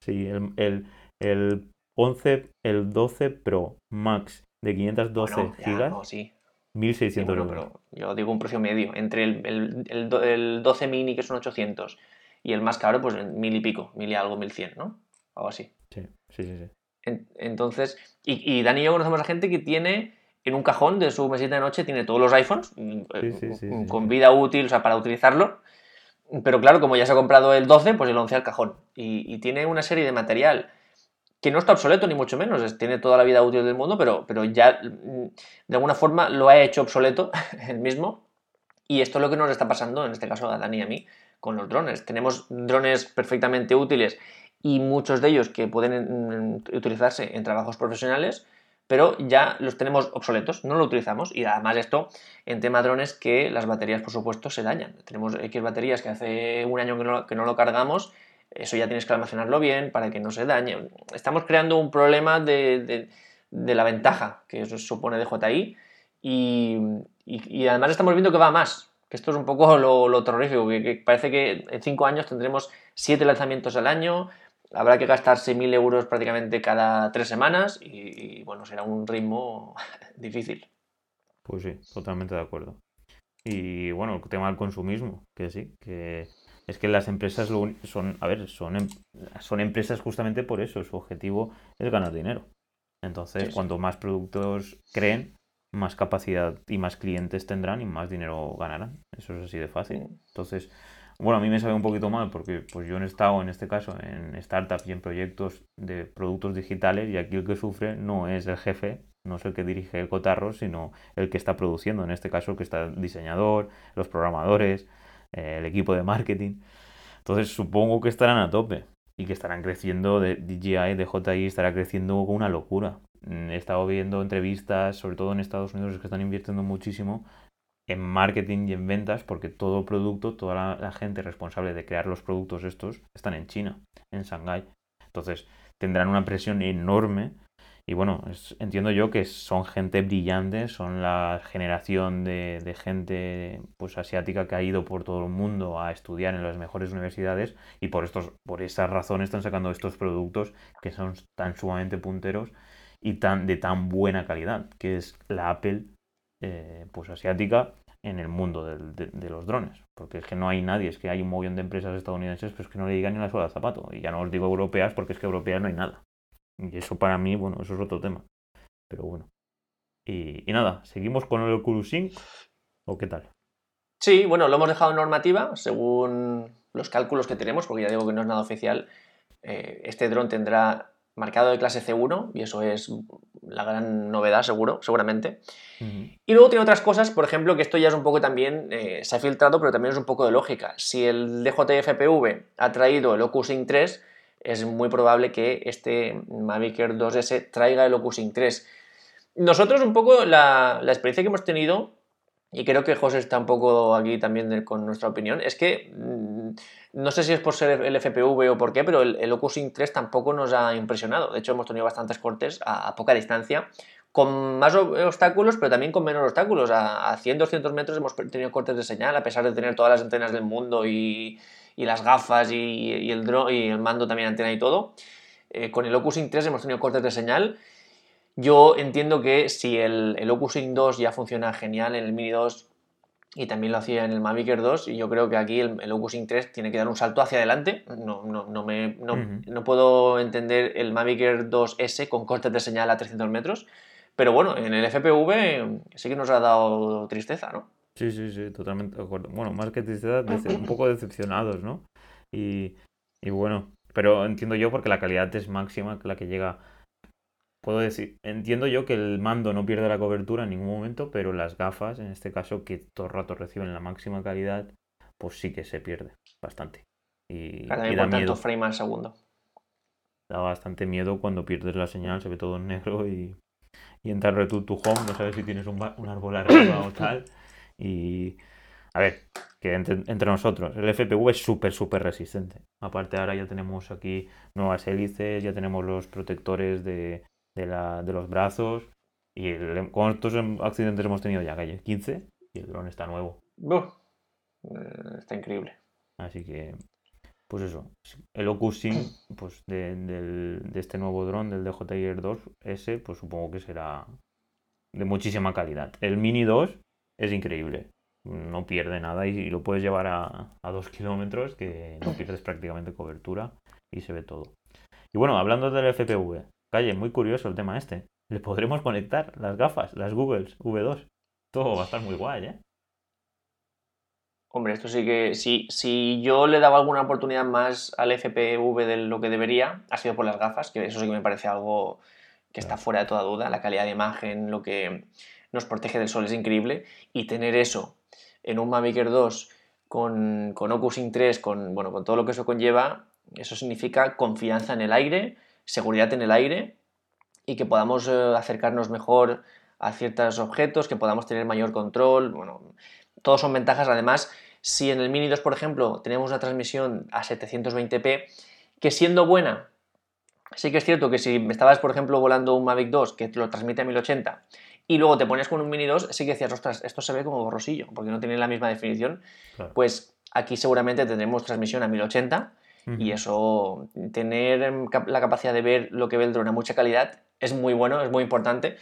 Sí, el, el, el 11, el 12 Pro Max de 512 bueno, gigas. No, sí. 1600 euros. Pero yo digo un precio medio. Entre el, el, el, 12 mini, que son 800, y el más caro, pues mil y pico, mil y algo, 1100, ¿no? Algo así. Sí, sí, sí. entonces, y, Dani y yo conocemos a gente que tiene en un cajón de su mesita de noche, tiene todos los iPhones mm, eh, con vida útil, o sea, para utilizarlo. Pero claro, como ya se ha comprado el 12, pues el 11 al cajón. Y, tiene una serie de material que no está obsoleto, ni mucho menos, tiene toda la vida útil del mundo, pero, pero ya mm, de alguna forma lo ha hecho obsoleto *laughs* el mismo. Y esto es lo que nos está pasando, en este caso a Dani y a mí, con los drones. Tenemos drones perfectamente útiles y muchos de ellos que pueden utilizarse en trabajos profesionales, pero ya los tenemos obsoletos, no lo utilizamos y además esto en tema drones que las baterías por supuesto se dañan. Tenemos X baterías que hace un año que no, lo cargamos, eso ya tienes que almacenarlo bien para que no se dañe. Estamos creando un problema de, la ventaja que eso supone DJI y, y, además estamos viendo que va más, que esto es un poco lo, terrorífico, que, parece que en cinco años tendremos siete lanzamientos al año, habrá que gastarse mil euros prácticamente cada tres semanas y, bueno, será un ritmo *laughs* difícil. Pues sí, totalmente de acuerdo. Y bueno, el tema del consumismo, que sí, que es que las empresas son, a ver, son, em, son empresas justamente por eso, su objetivo es ganar dinero. Entonces, cuanto más productos creen, más capacidad y más clientes tendrán y más dinero ganarán. Eso es así de fácil. Entonces, bueno, a mí me sabe un poquito mal porque pues yo he estado en este caso en startups y en proyectos de productos digitales y aquí el que sufre no es el jefe, no es el que dirige el cotarro, sino el que está produciendo, en este caso el que está el diseñador, los programadores, el equipo de marketing. Entonces supongo que estarán a tope y que estarán creciendo, de DJI, DJI estará creciendo con una locura. Mm, he estado viendo entrevistas, sobre todo en Estados Unidos, que están invirtiendo muchísimo en marketing y en ventas, porque todo producto, toda la, gente responsable de crear los productos estos están en China, en Shanghái. Entonces tendrán una presión enorme. Y bueno, entiendo yo que son gente brillante, son la generación de, gente pues asiática que ha ido por todo el mundo a estudiar en las mejores universidades y por estos, por esas razones están sacando estos productos que son tan sumamente punteros y tan de tan buena calidad, que es la Apple eh, pues asiática en el mundo de, los drones. Porque es que no hay nadie, es que hay un montón de empresas estadounidenses, pero es que no le digan ni una sola zapato. Y ya no os digo europeas porque es que europeas no hay nada. Y eso para mí, bueno, eso es otro tema. Pero bueno. Y, nada, ¿seguimos con el Oculus Sync o qué tal? Sí, bueno, lo hemos dejado en normativa según los cálculos que tenemos, porque ya digo que no es nada oficial. Eh, este dron tendrá marcado de clase C1 y eso es la gran novedad, seguro, seguramente. Y luego tiene otras cosas, por ejemplo, que esto ya es un poco también, eh, se ha filtrado, pero también es un poco de lógica. Si el DJI FPV ha traído el OcuSync 3, es muy probable que este Mavic Air 2S traiga el OcuSync 3. Nosotros un poco la, experiencia que hemos tenido y creo que José está un poco aquí también con nuestra opinión, es que mm, no sé si es por ser el FPV o por qué, pero el, el OcuSync 3 tampoco nos ha impresionado. De hecho, hemos tenido bastantes cortes a, poca distancia, con más obstáculos, pero también con menos obstáculos. A, 100, 200 metros hemos tenido cortes de señal, a pesar de tener todas las antenas del mundo y, las gafas y, el y el mando también antena y todo. eh, con el OcuSync 3 hemos tenido cortes de señal. Yo entiendo que si el, el OcuSync 2 ya funciona genial en el Mini 2 y también lo hacía en el Mavic Air 2 y yo creo que aquí el, el OcuSync 3 tiene que dar un salto hacia adelante. No, no, no, me, no, no puedo entender el Mavic Air 2S con cortes de señal a 300 metros, pero bueno, en el FPV sí que nos ha dado tristeza, ¿no? Sí, sí, sí, totalmente de acuerdo. Bueno, más que tristeza, un poco decepcionados, ¿no? Y, y bueno, pero entiendo yo porque la calidad es máxima, la que llega puedo decir, entiendo yo que el mando no pierde la cobertura en ningún momento, pero las gafas, en este caso, que todo el rato reciben la máxima calidad, pues sí que se pierde bastante. Y, y da miedo. frame al segundo. Da bastante miedo cuando pierdes la señal, se ve todo en negro y, y entra tu, tu home, no sabes si tienes un, un árbol arriba o tal. *laughs* Y a ver, que entre, entre nosotros, el FPV es súper, súper resistente. Aparte ahora ya tenemos aquí nuevas hélices, ya tenemos los protectores de, de, la, de los brazos. Y el, ¿cuántos accidentes hemos tenido ya, Calle? 15 y el dron está nuevo. Eh, está increíble. Así que, pues eso, el OcuSync pues de, de, este nuevo dron, del DJI 2 S, pues supongo que será de muchísima calidad. El Mini 2 es increíble, no pierde nada y, lo puedes llevar a, a dos kilómetros que no pierdes prácticamente cobertura y se ve todo. Y bueno, hablando del FPV, Calle, muy curioso el tema este. Le podremos conectar las gafas, las Googles V2. Todo va a estar muy guay, ¿eh? Hombre, esto sí que. Si, si yo le daba alguna oportunidad más al FPV de lo que debería, ha sido por las gafas, que eso sí que me parece algo que está fuera de toda duda. La calidad de imagen, lo que nos protege del sol es increíble. Y tener eso en un Mavic Air 2 con, con OcuSync 3, con, bueno, con todo lo que eso conlleva, eso significa confianza en el aire seguridad en el aire y que podamos eh, acercarnos mejor a ciertos objetos, que podamos tener mayor control. Bueno, todos son ventajas. Además, si en el Mini 2, por ejemplo, tenemos una transmisión a 720p, que siendo buena, sí que es cierto que si me estabas, por ejemplo, volando un Mavic 2 que lo transmite a 1080 y luego te pones con un Mini 2, sí que decías, ostras, esto se ve como borrosillo, porque no tiene la misma definición. Pues aquí seguramente tendremos transmisión a 1080 y eso, tener em, la capacidad de ver lo que ve el drone a mucha calidad es muy bueno, es muy importante,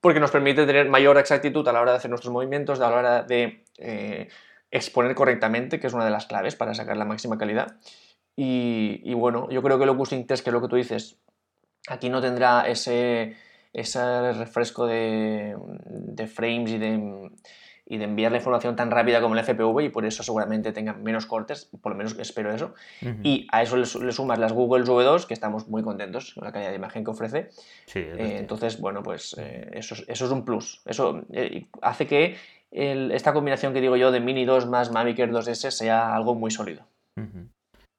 porque nos permite tener mayor exactitud a la hora de hacer nuestros movimientos, a la hora de eh, exponer correctamente, que es una de las claves para sacar la máxima calidad. Y, bueno, yo creo que el OcuSync Test, que es lo que tú dices, aquí no tendrá ese, ese refresco de, de frames y de y de enviar la información tan rápida como el FPV y por eso seguramente tengan menos cortes, por lo menos espero eso. Y a eso le, sumas las Google V2, que estamos muy contentos con la calidad de imagen que ofrece. Eh, entonces, bueno, pues eh, eso, eso, es un plus. Eso eh, hace que esta combinación que digo yo de Mini 2 más Mavic Air 2S sea algo muy sólido.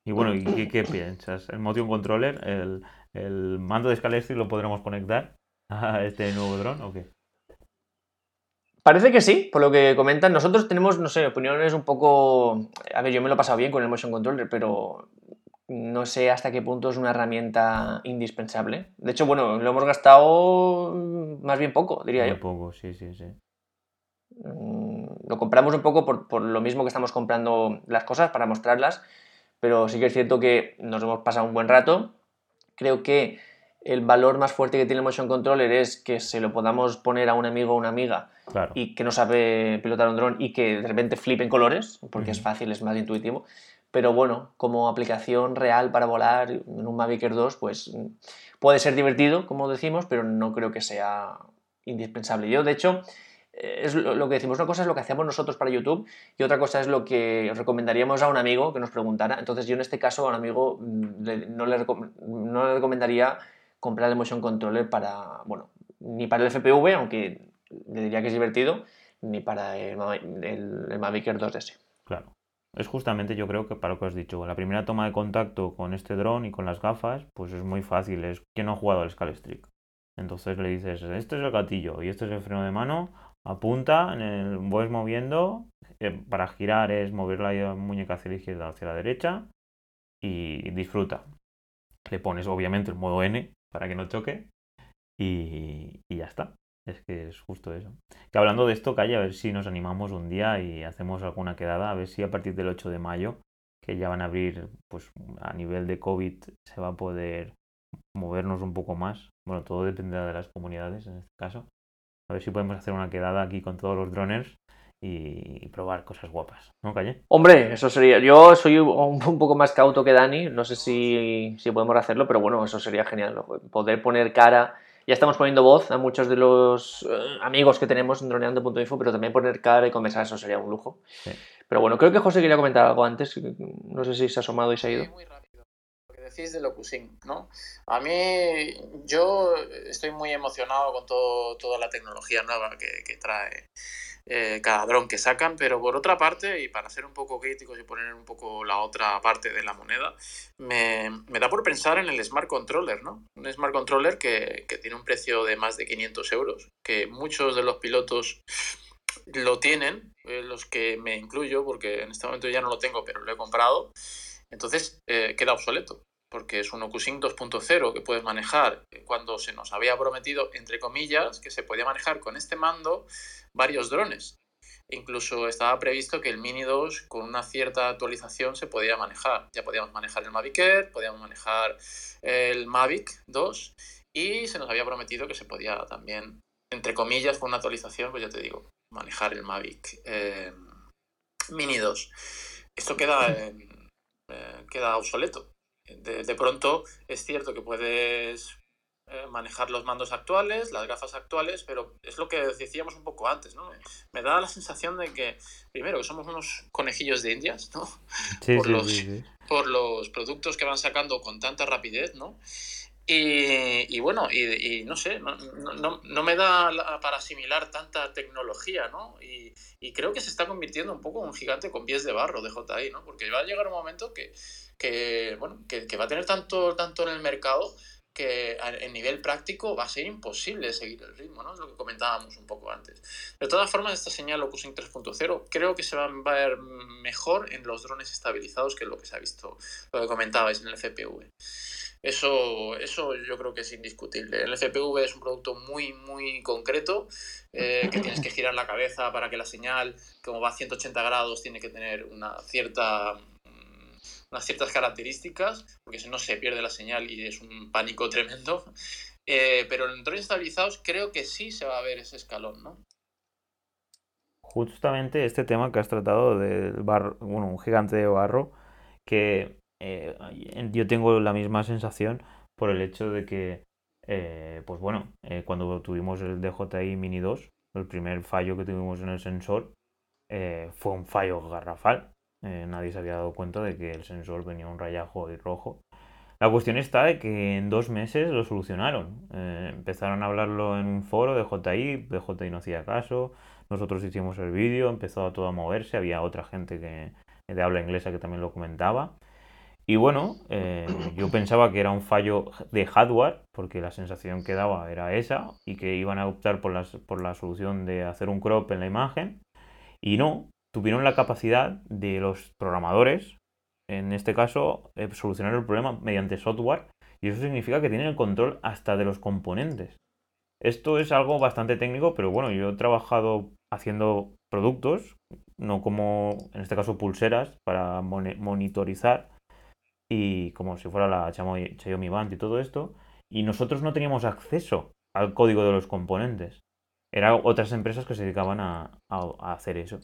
Y bueno, ¿y qué, piensas? ¿El Motion Controller, el, el mando de Scalestri lo podremos conectar a este nuevo dron o qué? Parece que sí, por lo que comentan. Nosotros tenemos, no sé, opiniones un poco. A ver, yo me lo he pasado bien con el Motion Controller, pero no sé hasta qué punto es una herramienta indispensable. De hecho, bueno, lo hemos gastado más bien poco, diría yo. poco, sí, sí, sí. Mm, lo compramos un poco por, por, lo mismo que estamos comprando las cosas para mostrarlas, pero sí que es cierto que nos hemos pasado un buen rato. Creo que el valor más fuerte que tiene el Motion Controller es que se lo podamos poner a un amigo o una amiga y que no sabe pilotar un dron y que de repente flipen colores, porque es fácil, es más intuitivo. Pero bueno, como aplicación real para volar en un Mavic Air 2, pues puede ser divertido, como decimos, pero no creo que sea indispensable. Yo, de hecho, es lo que decimos, una cosa es lo que hacemos nosotros para YouTube y otra cosa es lo que recomendaríamos a un amigo que nos preguntara. Entonces yo en este caso a un amigo mm, no le, no le recomendaría comprar el motion controller para, bueno, ni para el FPV, aunque le diría que es divertido, ni para el, Mavic Air 2S. Claro. Es justamente yo creo que para lo que has dicho, la primera toma de contacto con este dron y con las gafas, pues es muy fácil, es que no ha jugado al Scalestrick. Entonces le dices, este es el gatillo y este es el freno de mano, apunta, en el, voy moviendo, eh, para girar es mover la muñeca hacia la izquierda hacia la derecha y disfruta. Le pones obviamente el modo N, para que no choque. Y, ya está. Es que es justo eso. Que hablando de esto, Calle, a ver si nos animamos un día y hacemos alguna quedada, a ver si a partir del 8 de mayo, que ya van a abrir, pues a nivel de COVID, se va a poder movernos un poco más. Bueno, todo dependerá de las comunidades en este caso. A ver si podemos hacer una quedada aquí con todos los droners y probar cosas guapas, ¿no, Calle? Hombre, eso sería. Yo soy un, poco más cauto que Dani, no sé si, si podemos hacerlo, pero bueno, eso sería genial. Poder poner cara. Ya estamos poniendo voz a muchos de los eh, amigos que tenemos en droneando.info, pero también poner cara y conversar, eso sería un lujo. Pero bueno, creo que José quería comentar algo antes, no sé si se ha asomado y se ha ido. muy rápido. Lo que decís de Locusync, ¿no? A mí, yo estoy muy emocionado con todo, toda la tecnología nueva que, que trae eh, cada dron que sacan, pero por otra parte, y para ser un poco críticos y poner un poco la otra parte de la moneda, me, me da por pensar en el Smart Controller, ¿no? Un Smart Controller que, que, tiene un precio de más de 500 euros, que muchos de los pilotos lo tienen, eh, los que me incluyo, porque en este momento ya no lo tengo, pero lo he comprado, entonces eh, queda obsoleto porque es un OcuSync 2.0 que puedes manejar cuando se nos había prometido, entre comillas, que se podía manejar con este mando varios drones. Incluso estaba previsto que el Mini 2 con una cierta actualización se podía manejar. Ya podíamos manejar el Mavic Air, podíamos manejar el Mavic 2 y se nos había prometido que se podía también, entre comillas, con una actualización, pues ya te digo, manejar el Mavic eh, Mini 2. Esto queda, eh, queda obsoleto. De, de, pronto es cierto que puedes eh, manejar los mandos actuales, las gafas actuales, pero es lo que decíamos un poco antes, ¿no? Me, da la sensación de que, primero, que somos unos conejillos de indias, ¿no? *laughs* por, los, por los productos que van sacando con tanta rapidez, ¿no? Y, bueno, y, no sé, no, no, no me da para asimilar tanta tecnología, ¿no? Y, creo que se está convirtiendo un poco en un gigante con pies de barro de JI, ¿no? Porque va a llegar un momento que, que bueno, que, que va a tener tanto, tanto en el mercado que en nivel práctico va a ser imposible seguir el ritmo, ¿no? Es lo que comentábamos un poco antes. De todas formas, esta señal Locusync 3.0 creo que se va a ver mejor en los drones estabilizados que lo que se ha visto, lo que comentabais en el FPV. Eso, eso yo creo que es indiscutible. El FPV es un producto muy, muy concreto, eh, que tienes que girar la cabeza para que la señal, como va a 180 grados, tiene que tener una cierta unas ciertas características, porque si no se pierde la señal y es un pánico *laughs* tremendo. Eh, pero en drones estabilizados creo que sí se va a ver ese escalón, ¿no? Justamente este tema que has tratado del barro, bueno, un gigante de barro, que eh, yo tengo la misma sensación por el hecho de que, eh, pues bueno, cuando tuvimos el DJI Mini 2, el primer fallo que tuvimos en el sensor, fue un fallo garrafal. Eh, nadie se había dado cuenta de que el sensor venía un rayajo y rojo. La cuestión está de que en dos meses lo solucionaron. Eh, empezaron a hablarlo en un foro de JI, DJI no hacía caso, nosotros hicimos el vídeo, empezó todo a moverse, había otra gente que, de habla inglesa que también lo comentaba. Y bueno, eh, yo pensaba que era un fallo de hardware, porque la sensación que daba era esa, y que iban a optar por la solución de hacer un crop en la imagen. Y no, tuvieron la capacidad de los programadores, en este caso, eh, solucionar el problema mediante software y eso significa que tienen el control hasta de los componentes. Esto es algo bastante técnico, pero bueno, yo he trabajado haciendo productos, no como en este caso pulseras para monitorizar y como si fuera la Xiaomi Band y todo esto, y nosotros no teníamos acceso al código de los componentes. Eran otras empresas que se dedicaban a hacer eso.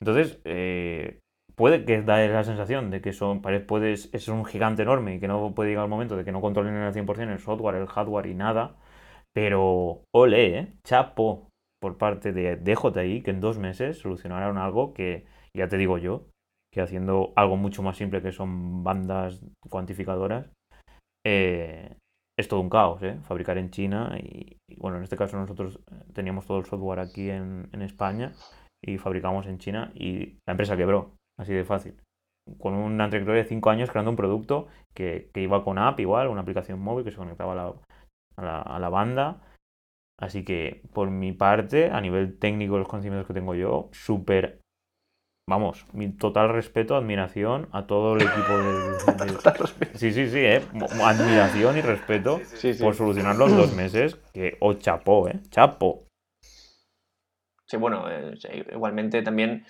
Entonces, eh, puede que da la sensación de que son, puede, es un gigante enorme y que no puede llegar el momento de que no controlen al 100% el software, el hardware y nada. Pero, ole, ¿eh? chapo por parte de DJI que en dos meses solucionaron algo que, ya te digo yo, que haciendo algo mucho más simple que son bandas cuantificadoras, eh, es todo un caos, ¿eh? Fabricar en China y, bueno, en este caso nosotros teníamos todo el software aquí en, en España y fabricamos en China y la empresa quebró, así de fácil. Con una trayectoria de 5 años creando un producto que, iba con app igual, una aplicación móvil que se conectaba a la, banda. Así que por mi parte, a nivel técnico, los conocimientos que tengo yo, súper vamos, mi total respeto, admiración a todo el equipo de... *laughs* sí, sí, sí, ¿eh? admiración y respeto por solucionarlo en dos meses, que o oh, ¿eh? Chapo. Sí, bueno, eh, igualmente también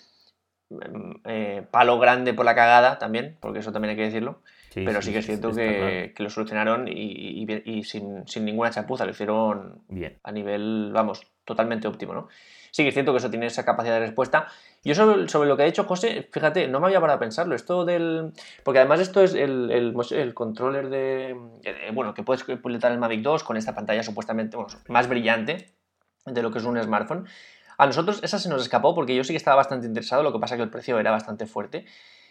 mm, eh, palo grande por la cagada también, porque eso también hay que decirlo. pero sí, que es cierto que, lo solucionaron y, sin, sin, ninguna chapuza, lo hicieron Bien. a nivel, vamos, totalmente óptimo, ¿no? Sí que es cierto que eso tiene esa capacidad de respuesta. Yo sobre, sobre lo que ha dicho José, fíjate, no me había parado a pensarlo. Esto del. Porque además esto es el, el, controller de. Eh, bueno, que puedes pilotar el Mavic 2 con esta pantalla supuestamente más brillante de lo que es un smartphone. A nosotros esa se nos escapó porque yo sí que estaba bastante interesado, lo que pasa que el precio era bastante fuerte.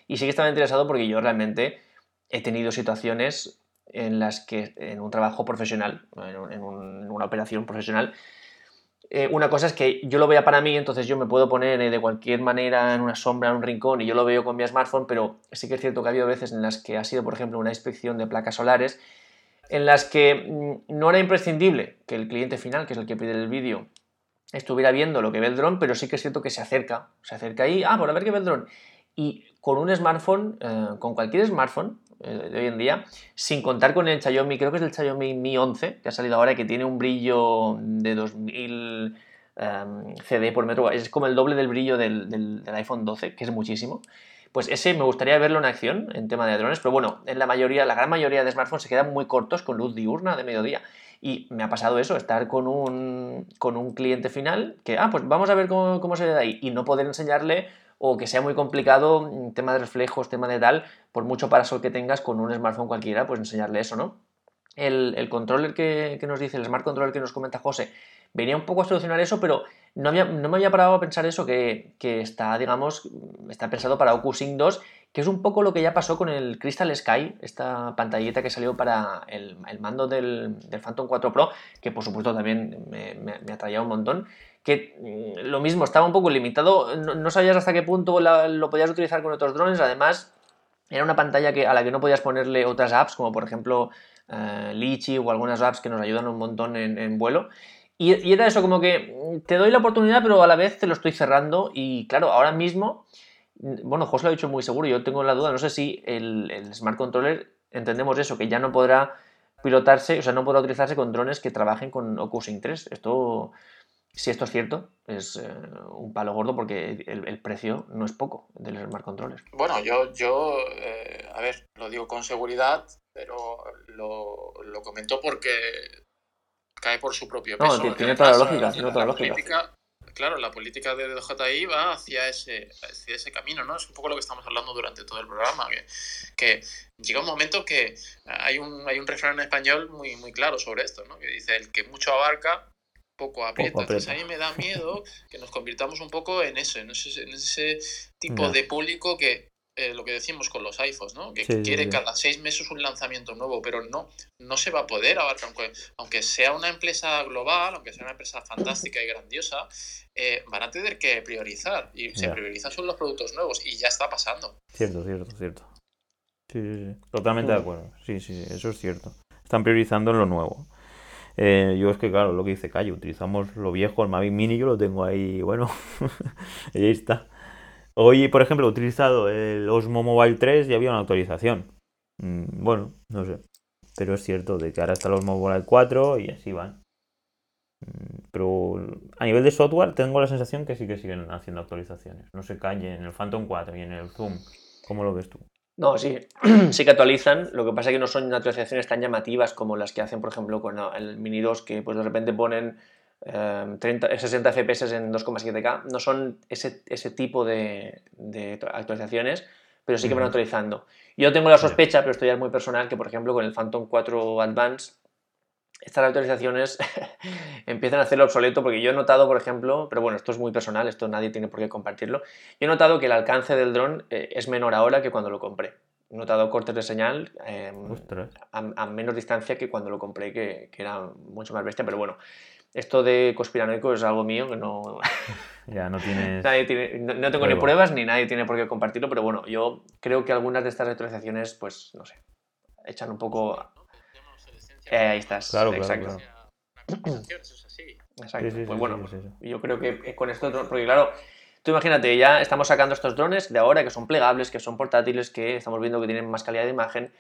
Y sí que estaba interesado porque yo realmente he tenido situaciones en las que en un trabajo profesional, en, una operación profesional, eh, una cosa es que yo lo vea para mí, entonces yo me puedo poner eh, de cualquier manera en una sombra, en un rincón y yo lo veo con mi smartphone, pero sí que es cierto que ha habido veces en las que ha sido, por ejemplo, una inspección de placas solares, en las que mm, no era imprescindible que el cliente final, que es el que pide el vídeo, estuviera viendo lo que ve el dron, pero sí que es cierto que se acerca, se acerca ahí, ah, por a ver qué ve el dron. Y con un smartphone, eh, con cualquier smartphone, de hoy en día, sin contar con el Xiaomi, creo que es el Xiaomi Mi 11, que ha salido ahora, que tiene un brillo de 2000 em, CD por metro, es como el doble del brillo del, iPhone 12, que es muchísimo. Pues ese me gustaría verlo en acción en tema de drones, pero bueno, en la mayoría, la gran mayoría de smartphones se quedan muy cortos con luz diurna de mediodía. Y me ha pasado eso, estar con un, con un cliente final que, ah, pues vamos a ver cómo, cómo se ve de ahí y no poder enseñarle o que sea muy complicado, mm, tema de reflejos, tema de tal, por mucho parasol que tengas con un smartphone cualquiera, pues enseñarle eso, ¿no? El, controller que, nos dice, el smart controller que nos comenta José, venía un poco a solucionar eso, pero no, no me había parado a pensar eso, que, está, digamos, está pensado para OcuSync 2, que es un poco lo que ya pasó con el Crystal Sky, esta pantallita que salió para el, mando del, Phantom 4 Pro, que por supuesto también me, me atraía un montón que mm, lo mismo, estaba un poco limitado, no, sabías hasta qué punto lo podías utilizar con otros drones, además era una pantalla que, a la que no podías ponerle otras apps, como por ejemplo uh, Litchi o algunas apps que nos ayudan un montón en, vuelo. Y, era eso, como que mm, te doy la oportunidad, pero a la vez te lo estoy cerrando. Y claro, ahora mismo, bueno, José lo ha dicho muy seguro, yo tengo la duda, no sé si el, el Smart Controller entendemos eso, que ya no podrá pilotarse, o sea, no podrá utilizarse con drones que trabajen con OcuSync 3. Esto si esto es cierto, es eh, un palo gordo porque el, precio no es poco del Smart Controller. Bueno, yo, yo eh, a ver, lo digo con seguridad, pero lo, lo comento porque cae por su propio peso. No, tiene toda la lógica, tiene toda la lógica. Claro, la política de DJI va hacia ese, hacia ese camino, ¿no? Es un poco lo que estamos hablando durante todo el programa, que, que llega un momento que hay un, hay un refrán en español muy, muy claro sobre esto, ¿no? Que dice, el que mucho abarca, poco aprieta. Entonces a mí me da miedo que nos convirtamos un poco en eso, en ese, tipo de público que, eh, lo que decimos con los iPhones, ¿no? Que quiere cada seis meses un lanzamiento nuevo, pero no, no se va a poder abarcar, aunque, sea una empresa global, aunque sea una empresa fantástica y grandiosa, eh, van a tener que priorizar y se prioriza son los productos nuevos y ya está pasando. Cierto, cierto, cierto. Sí, sí, sí. Totalmente de acuerdo. Sí, sí, eso es cierto. Están priorizando en lo nuevo. Eh, yo es que, claro, lo que dice Cayo, utilizamos lo viejo, el Mavic Mini, yo lo tengo ahí, bueno, y *laughs* ahí está. Hoy, por ejemplo, he utilizado el Osmo Mobile 3 y había una actualización. Mm, bueno, no sé. Pero es cierto de que ahora está el Osmo Mobile 4 y así van. Mm, pero a nivel de software tengo la sensación que sí que siguen haciendo actualizaciones. No se calle en el Phantom 4 y en el Zoom. ¿Cómo lo ves tú? No, sí, *clears throat* sí que actualizan, lo que pasa es que no son actualizaciones tan llamativas como las que hacen, por ejemplo, con el Mini 2, que pues de repente ponen 30, 60 FPS en 2,7K. No son ese, ese tipo de, actualizaciones, pero sí que van actualizando. Yo tengo la sospecha, pero esto ya es muy personal, que por ejemplo con el Phantom 4 Advance estas actualizaciones *laughs* empiezan a hacerlo obsoleto porque yo he notado, por ejemplo, pero bueno, esto es muy personal, esto nadie tiene por qué compartirlo, yo he notado que el alcance del dron eh, es menor ahora que cuando lo compré. He notado cortes de señal em, a, menos distancia que cuando lo compré, que, era mucho más bestia, pero bueno, esto de conspiranoico es algo mío que no... *laughs* ya, no tienes... no, tengo ni pruebas ni nadie tiene por qué compartirlo, pero bueno, yo creo que algunas de estas actualizaciones, pues, no sé, echan un poco eh, ahí estás. Claro, exacto. Exacto. pues bueno, yo creo que con esto, porque claro, tú imagínate, ya estamos sacando estos drones de ahora que son plegables, que son portátiles, que estamos viendo que tienen más calidad de imagen.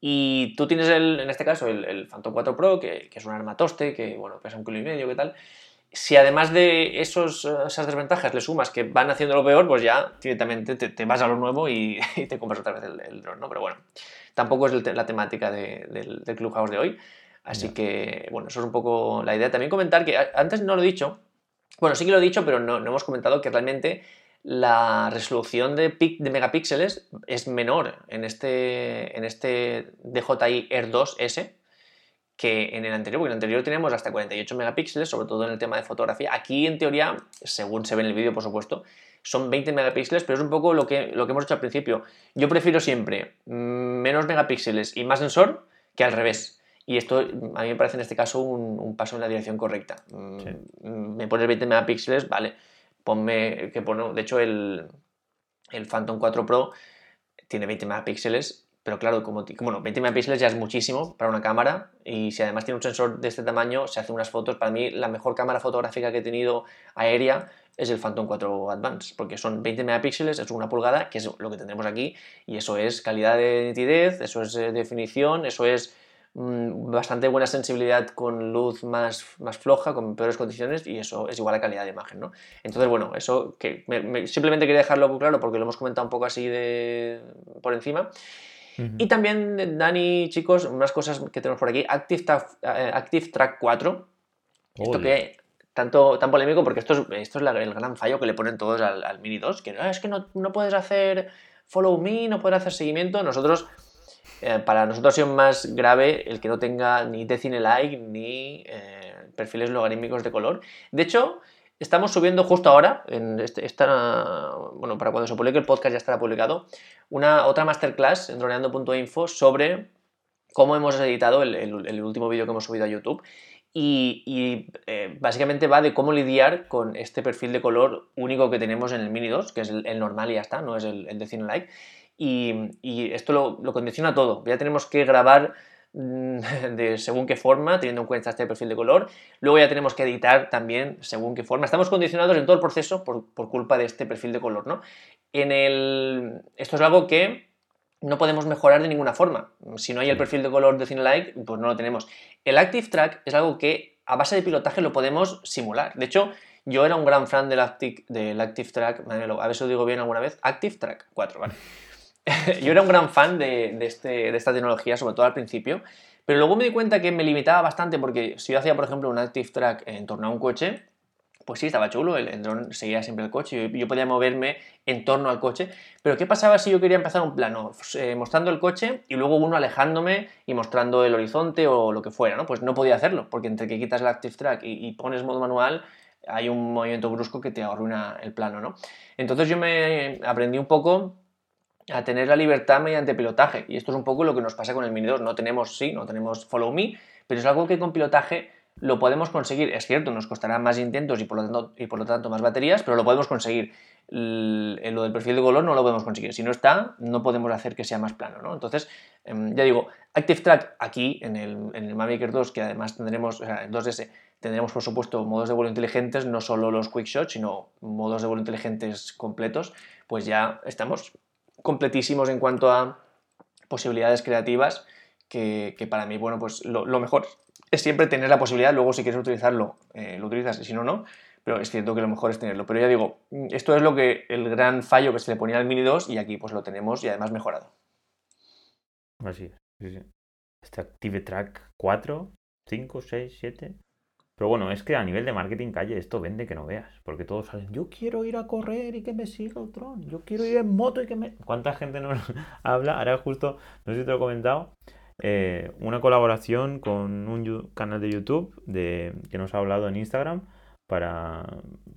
Y tú tienes el, en este caso el, el Phantom 4 Pro, que, que, es un armatoste, que bueno, pesa un kilo y medio, ¿qué tal? Si además de esos, esas desventajas le sumas que van haciendo lo peor, pues ya directamente te, vas a lo nuevo y, *laughs* te compras otra vez el, dron, ¿no? Pero bueno, tampoco es la temática del, del Clubhouse de hoy. Así que, bueno, eso es un poco la idea. También comentar que antes no lo he dicho, bueno, sí que lo he dicho, pero no, no hemos comentado que realmente la resolución de, de, megapíxeles es menor en este, en este DJI Air 2S que en el anterior, porque en el anterior teníamos hasta 48 megapíxeles, sobre todo en el tema de fotografía. Aquí, en teoría, según se ve en el vídeo, por supuesto, son 20 megapíxeles, pero es un poco lo que, lo que hemos hecho al principio. Yo prefiero siempre menos megapíxeles y más sensor que al revés. Y esto a mí me parece en este caso un, paso en la dirección correcta. Mm, me pones 20 megapíxeles, vale. Ponme, que bueno, de hecho el, el Phantom 4 Pro tiene 20 megapíxeles, pero claro, como, bueno, 20 megapíxeles ya es muchísimo para una cámara y si además tiene un sensor de este tamaño, se hace unas fotos. Para mí, la mejor cámara fotográfica que he tenido aérea es el Phantom 4 Advance, porque son 20 megapíxeles, es una pulgada, que es lo que tendremos aquí, y eso es calidad de nitidez, eso es eh, definición, eso es bastante buena sensibilidad con luz más, más floja, con peores condiciones y eso es igual a calidad de imagen, ¿no? Entonces, bueno, eso que simplemente quería dejarlo claro porque lo hemos comentado un poco así de por encima. Y también, Dani, chicos, unas cosas que tenemos por aquí. Active, eh, Active Track 4. Esto que tanto, tan polémico porque esto es, esto es el gran fallo que le ponen todos al, Mini 2, que ah, es que no, no puedes hacer follow me, no puedes hacer seguimiento. Nosotros eh, para nosotros ha sido más grave el que no tenga ni decine like ni eh, perfiles logarítmicos de color. De hecho, estamos subiendo justo ahora, en este, bueno, para cuando se publique el podcast ya estará publicado, una otra masterclass en droneando.info sobre cómo hemos editado el, último vídeo que hemos subido a YouTube. Y, eh, básicamente va de cómo lidiar con este perfil de color único que tenemos en el Mini 2, que es el, normal y ya está, no es el, el de Cine Like y, esto lo, condiciona todo. Ya tenemos que grabar mm, *laughs* de según qué forma, teniendo en cuenta este perfil de color. Luego ya tenemos que editar también según qué forma. Estamos condicionados en todo el proceso por, culpa de este perfil de color, ¿no? En el... Esto es algo que no podemos mejorar de ninguna forma. Si no hay el perfil de color de CineLike, pues no lo tenemos. El Active Track es algo que a base de pilotaje lo podemos simular. De hecho, yo era un gran fan del Active, del Active Track, a ver si lo digo bien alguna vez, Active Track 4, ¿vale? *laughs* yo era un gran fan este, de, esta tecnología, sobre todo al principio, pero luego me di cuenta que me limitaba bastante porque si yo hacía, por ejemplo, un Active Track en torno a un coche, pues sí, estaba chulo, el, dron seguía siempre el coche, yo, yo, podía moverme en torno al coche, pero ¿qué pasaba si yo quería empezar un plano eh, mostrando el coche y luego uno alejándome y mostrando el horizonte o lo que fuera, ¿no? Pues no podía hacerlo, porque entre que quitas el Active Track y, y pones modo manual, hay un movimiento brusco que te arruina el plano, ¿no? Entonces yo me aprendí un poco a tener la libertad mediante pilotaje. Y esto es un poco lo que nos pasa con el Mini 2. No tenemos, sí, no tenemos Follow Me, pero es algo que con pilotaje lo podemos conseguir. Es cierto, nos costará más intentos y por lo tanto, y por lo tanto más baterías, pero lo podemos conseguir. Lo del perfil de color no lo podemos conseguir. Si no está, no podemos hacer que sea más plano. ¿no? Entonces, em, ya digo, Active Track aquí en el, en el Mavic 2, que además tendremos, o sea, en 2S, tendremos por supuesto modos de vuelo inteligentes, no solo los quick shots, sino modos de vuelo inteligentes completos, pues ya estamos completísimos en cuanto a posibilidades creativas que, para mí, bueno, pues lo, mejor es siempre tener la posibilidad, luego si quieres utilizarlo, eh, lo utilizas, y si no, no, pero es cierto que lo mejor es tenerlo. Pero ya digo, esto es lo que el gran fallo que se le ponía al Mini 2 y aquí pues lo tenemos y además mejorado. Así sí, sí. Este Active Track 4, 5, 6, 7. Pero bueno, es que a nivel de marketing calle esto vende que no veas. Porque todos salen, yo quiero ir a correr y que me siga el tron. Yo quiero ir en moto y que me... ¿Cuánta gente nos *laughs* habla? Ahora justo, no sé si te lo he comentado, eh, una colaboración con un canal de YouTube de, que nos ha hablado en Instagram para,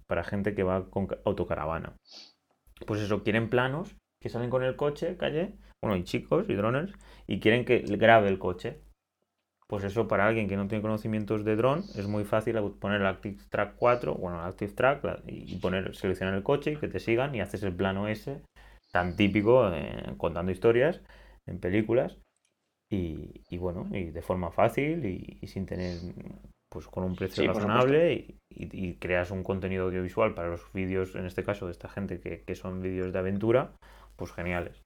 para gente que va con autocaravana. Pues eso, quieren planos que salen con el coche, calle, bueno, y chicos y droners, y quieren que grabe el coche pues eso para alguien que no tiene conocimientos de dron es muy fácil poner el Active Track 4, bueno, el Active Track y poner, seleccionar el coche y que te sigan y haces el plano ese tan típico eh, contando historias en películas y, bueno, y de forma fácil y, sin tener, pues con un precio razonable y, creas un contenido audiovisual para los vídeos, en este caso de esta gente que, que son vídeos de aventura, pues geniales.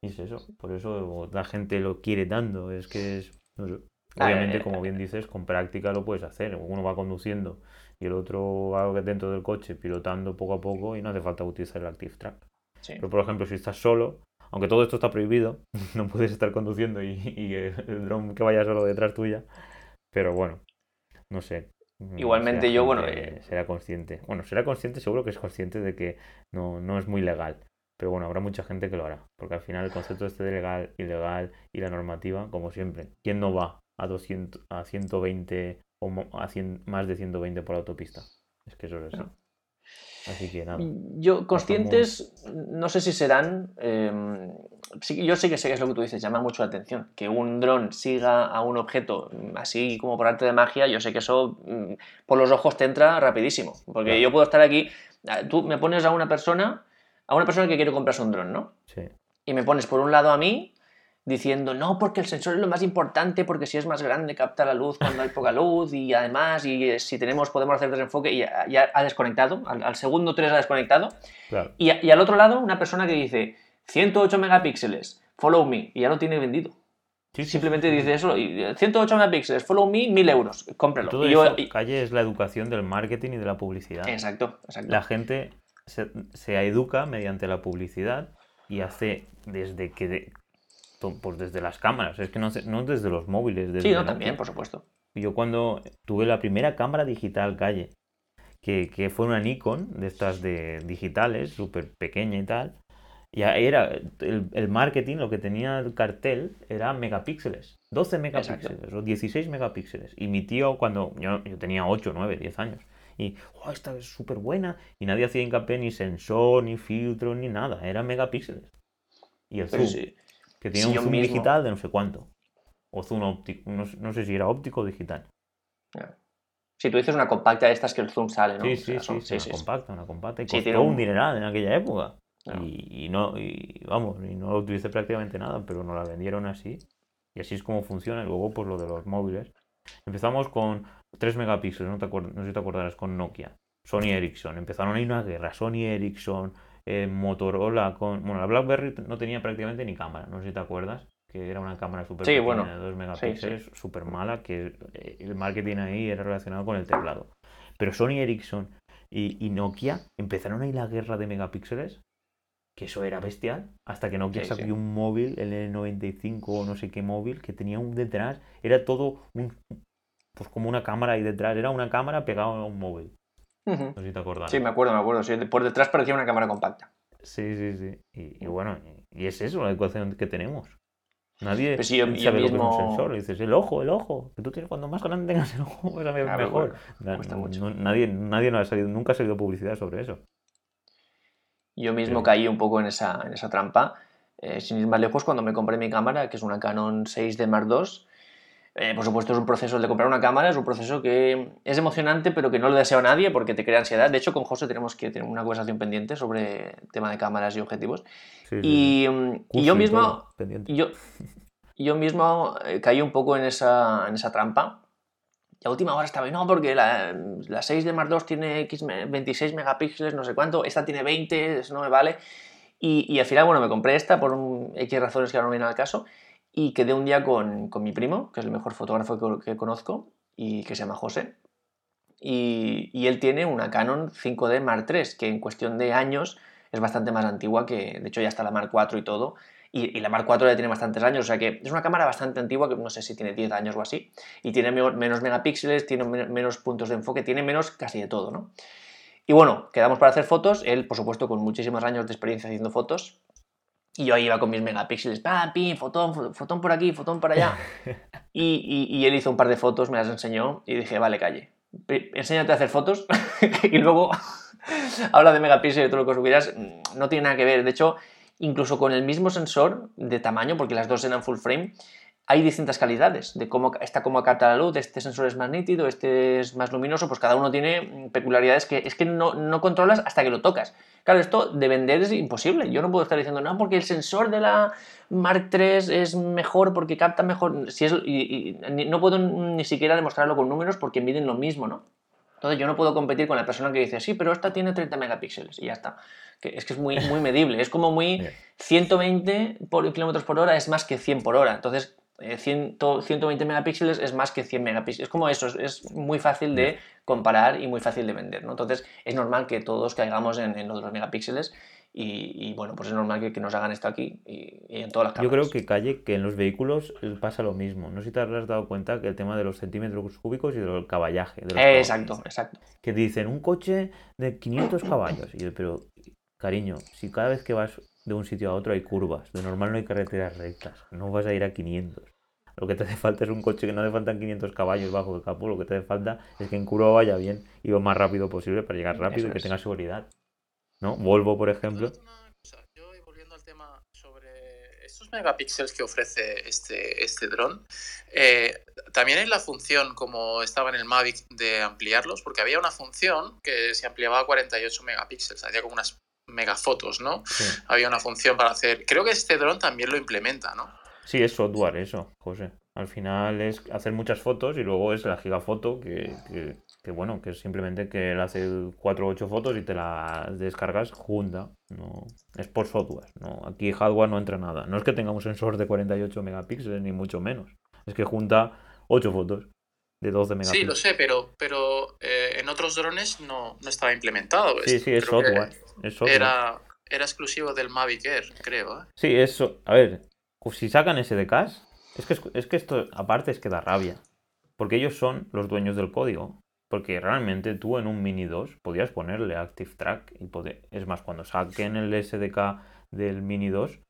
Y es eso, por eso la gente lo quiere tanto, es que es, no sé, Obviamente, como bien dices, con práctica lo puedes hacer. Uno va conduciendo y el otro va dentro del coche pilotando poco a poco y no hace falta utilizar el Active Track. Pero, por ejemplo, si estás solo, aunque todo esto está prohibido, *laughs* no puedes estar conduciendo y, el dron que vaya solo detrás tuya. Pero bueno, no sé. Mm, Igualmente yo, bueno... Eh, será consciente. Bueno, será consciente, seguro que es consciente de que no, no es muy legal. Pero bueno, habrá mucha gente que lo hará. Porque al final el concepto este de legal, ilegal y la normativa, como siempre, ¿quién no va a, 200, a 120 o a más de 120 por autopista? Es que eso es así. Así que nada. Yo, conscientes, no sé si serán. Em, yo sí que sé que es lo que tú dices, llama mucho la atención. Que un dron siga a un objeto así como por arte de magia, yo sé que eso mm, por los ojos te entra rapidísimo. Porque yo puedo estar aquí. Tú me pones a una persona, a una persona que quiere comprarse un dron, ¿no? Sí. Y me pones por un lado a mí diciendo, no, porque el sensor es lo más importante, porque si es más grande capta la luz cuando hay poca luz y además, y eh, si tenemos, podemos hacer desenfoque, y ya, ha desconectado, al, segundo 3 ha desconectado. Y, al otro lado, una persona que dice, 108 megapíxeles, follow me, y ya lo tiene vendido. Simplemente dice eso, 108 megapíxeles, follow me, 1000 euros, cómprelo. Todo eso, calle es la educación del marketing y de la publicidad. Exacto, exacto. La gente se, se educa mediante la publicidad y hace desde que pues desde las cámaras, es que no, no desde los móviles. Desde sí, no, también, por supuesto. Yo cuando tuve la primera cámara digital calle, que, que fue una Nikon, de estas de digitales, súper pequeña y tal, ya era el, el, marketing, lo que tenía el cartel era megapíxeles, 12 megapíxeles o 16 megapíxeles. Y mi tío, cuando yo, yo tenía 8, 9, 10 años, y oh, esta es súper buena, y nadie hacía hincapié ni sensor, ni filtro, ni nada, era megapíxeles. Y el zoom, que tiene un zoom digital de no sé cuánto. O zoom óptico, no, sé si era óptico o digital. Si tú dices una compacta de estas que el zoom sale, ¿no? Sí, sí, sí, una compacta, una compacta. Y costó un... dineral en aquella época. Y, no, y vamos, y no lo utilicé prácticamente nada, pero nos la vendieron así. Y así es como funciona. Y luego, pues lo de los móviles. Empezamos con 3 megapíxeles, no, te no sé si te acordarás, con Nokia. Sony Ericsson. Empezaron ahí una guerra. Sony Ericsson, eh, Motorola con. Bueno, la Blackberry no tenía prácticamente ni cámara, no sé si te acuerdas. Que era una cámara súper sí, bueno, de 2 megapíxeles, súper mala, que eh, el marketing ahí era relacionado con el teclado. Pero Sony Ericsson y, Nokia empezaron ahí la guerra de megapíxeles, que eso era bestial, hasta que Nokia sacó un móvil, el 95 o no sé qué móvil, que tenía un detrás, era todo un, pues como una cámara ahí detrás, era una cámara pegada a un móvil. No sé si te acuerdas. Sí, me acuerdo, me acuerdo. por detrás parecía una cámara compacta. Sí, sí, sí. Y, bueno, y es eso la ecuación que tenemos. Nadie pues sabe lo que es un sensor. dices, el ojo, el ojo. Que tú tienes, cuando más grande tengas el ojo, pues a ver mejor. nadie, nadie no ha salido, nunca ha salido publicidad sobre eso. Yo mismo caí un poco en esa, en esa trampa. Eh, sin ir más lejos, cuando me compré mi cámara, que es una Canon 6D Mark II, eh, por supuesto, es un proceso de comprar una cámara, es un proceso que es emocionante, pero que no lo deseo a nadie porque te crea ansiedad. De hecho, con José tenemos que tener una conversación pendiente sobre el tema de cámaras y objetivos. y, yo mismo, yo, yo mismo caí un poco en esa, en esa trampa. Y a última hora estaba, no, porque la, la 6 de Mark II tiene X 26 megapíxeles, no sé cuánto, esta tiene 20, eso no me vale. Y, y al final, bueno, me compré esta por un, X razones que ahora no vienen al caso y quedé un día con, con mi primo, que es el mejor fotógrafo que, conozco y que se llama José. Y, él tiene una Canon 5D Mark III, que en cuestión de años es bastante más antigua que, de hecho, ya está la Mark IV y todo. Y, la Mark IV ya tiene bastantes años, o sea que es una cámara bastante antigua, que no sé si tiene 10 años o así, y tiene menos megapíxeles, tiene menos puntos de enfoque, tiene menos casi de todo, ¿no? Y bueno, quedamos para hacer fotos, él, por supuesto, con muchísimos años de experiencia haciendo fotos, y yo ahí iba con mis megapíxeles, pam, pim, fotón, fotón por aquí, fotón por allá. *laughs* Y, y, él hizo un par de fotos, me las enseñó y dije, vale, calle, enséñate a hacer fotos *laughs* y luego *laughs* habla de megapíxeles y todo lo que subirás. Mm, no tiene nada que ver. De hecho, incluso con el mismo sensor de tamaño, porque las dos eran full frame, hay distintas calidades de cómo está cómo capta la luz, este sensor es más nítido, este es más luminoso, pues cada uno tiene peculiaridades que es que no, no controlas hasta que lo tocas. Claro, esto de vender es imposible. Yo no puedo estar diciendo, no, porque el sensor de la Mark III es mejor, porque capta mejor. Si es, y, no puedo ni siquiera demostrarlo con números porque miden lo mismo, ¿no? Entonces yo no puedo competir con la persona que dice, sí, pero esta tiene 30 megapíxeles y ya está. Que es que es muy, muy medible. Es como muy 120 por, kilómetros por hora es más que 100 por hora. Entonces 120 eh, megapíxeles es más que 100 megapíxeles. Es como eso, es muy fácil de comparar y muy fácil de vender. ¿no? Entonces es normal que todos caigamos en, en los megapíxeles y, bueno, pues es normal que, nos hagan esto aquí y, en todas las cámaras. Yo creo que calle que en los vehículos pasa lo mismo. No sé si te habrás dado cuenta que el tema de los centímetros cúbicos y del caballaje. exacto, exacto. Que dicen un coche de 500 caballos. Y yo, pero cariño, si cada vez que vas de un sitio a otro hay curvas, de normal no hay carreteras rectas, no vas a ir a 500. Lo que te hace falta es un coche que no le faltan 500 caballos bajo el capó, lo que te hace falta es que en curva vaya bien y lo más rápido posible para llegar rápido y que tenga seguridad. ¿No? Volvo, por ejemplo. Yo volviendo al tema sobre estos megapíxeles que ofrece este, este dron, eh, también hay la función, como estaba en el Mavic, de ampliarlos, porque había una función que se ampliaba a 48 megapíxeles, hacía como unas megafotos, ¿no? Había una función para hacer. Creo que este dron también lo implementa, ¿no? Sí, es software eso, José. Al final es hacer muchas fotos y luego es la gigafoto que, que, bueno, que es simplemente que él hace 4 o 8 fotos y te las descargas junta. No, es por software. No, aquí hardware no entra nada. No es que tengamos sensor de 48 megapíxeles, ni mucho menos. Es que junta 8 fotos de 12 megapíxeles. Sí, lo sé, pero, pero eh, en otros drones no, no estaba implementado. Sí, sí, es software, Era, era exclusivo del Mavic Air, creo. ¿eh? Sí, eso. A ver, si sacan SDKs, es que, es que esto aparte es que da rabia. Porque ellos son los dueños del código. Porque realmente tú en un Mini 2 podías ponerle Active Track. Y es más, cuando saquen el SDK del Mini 2,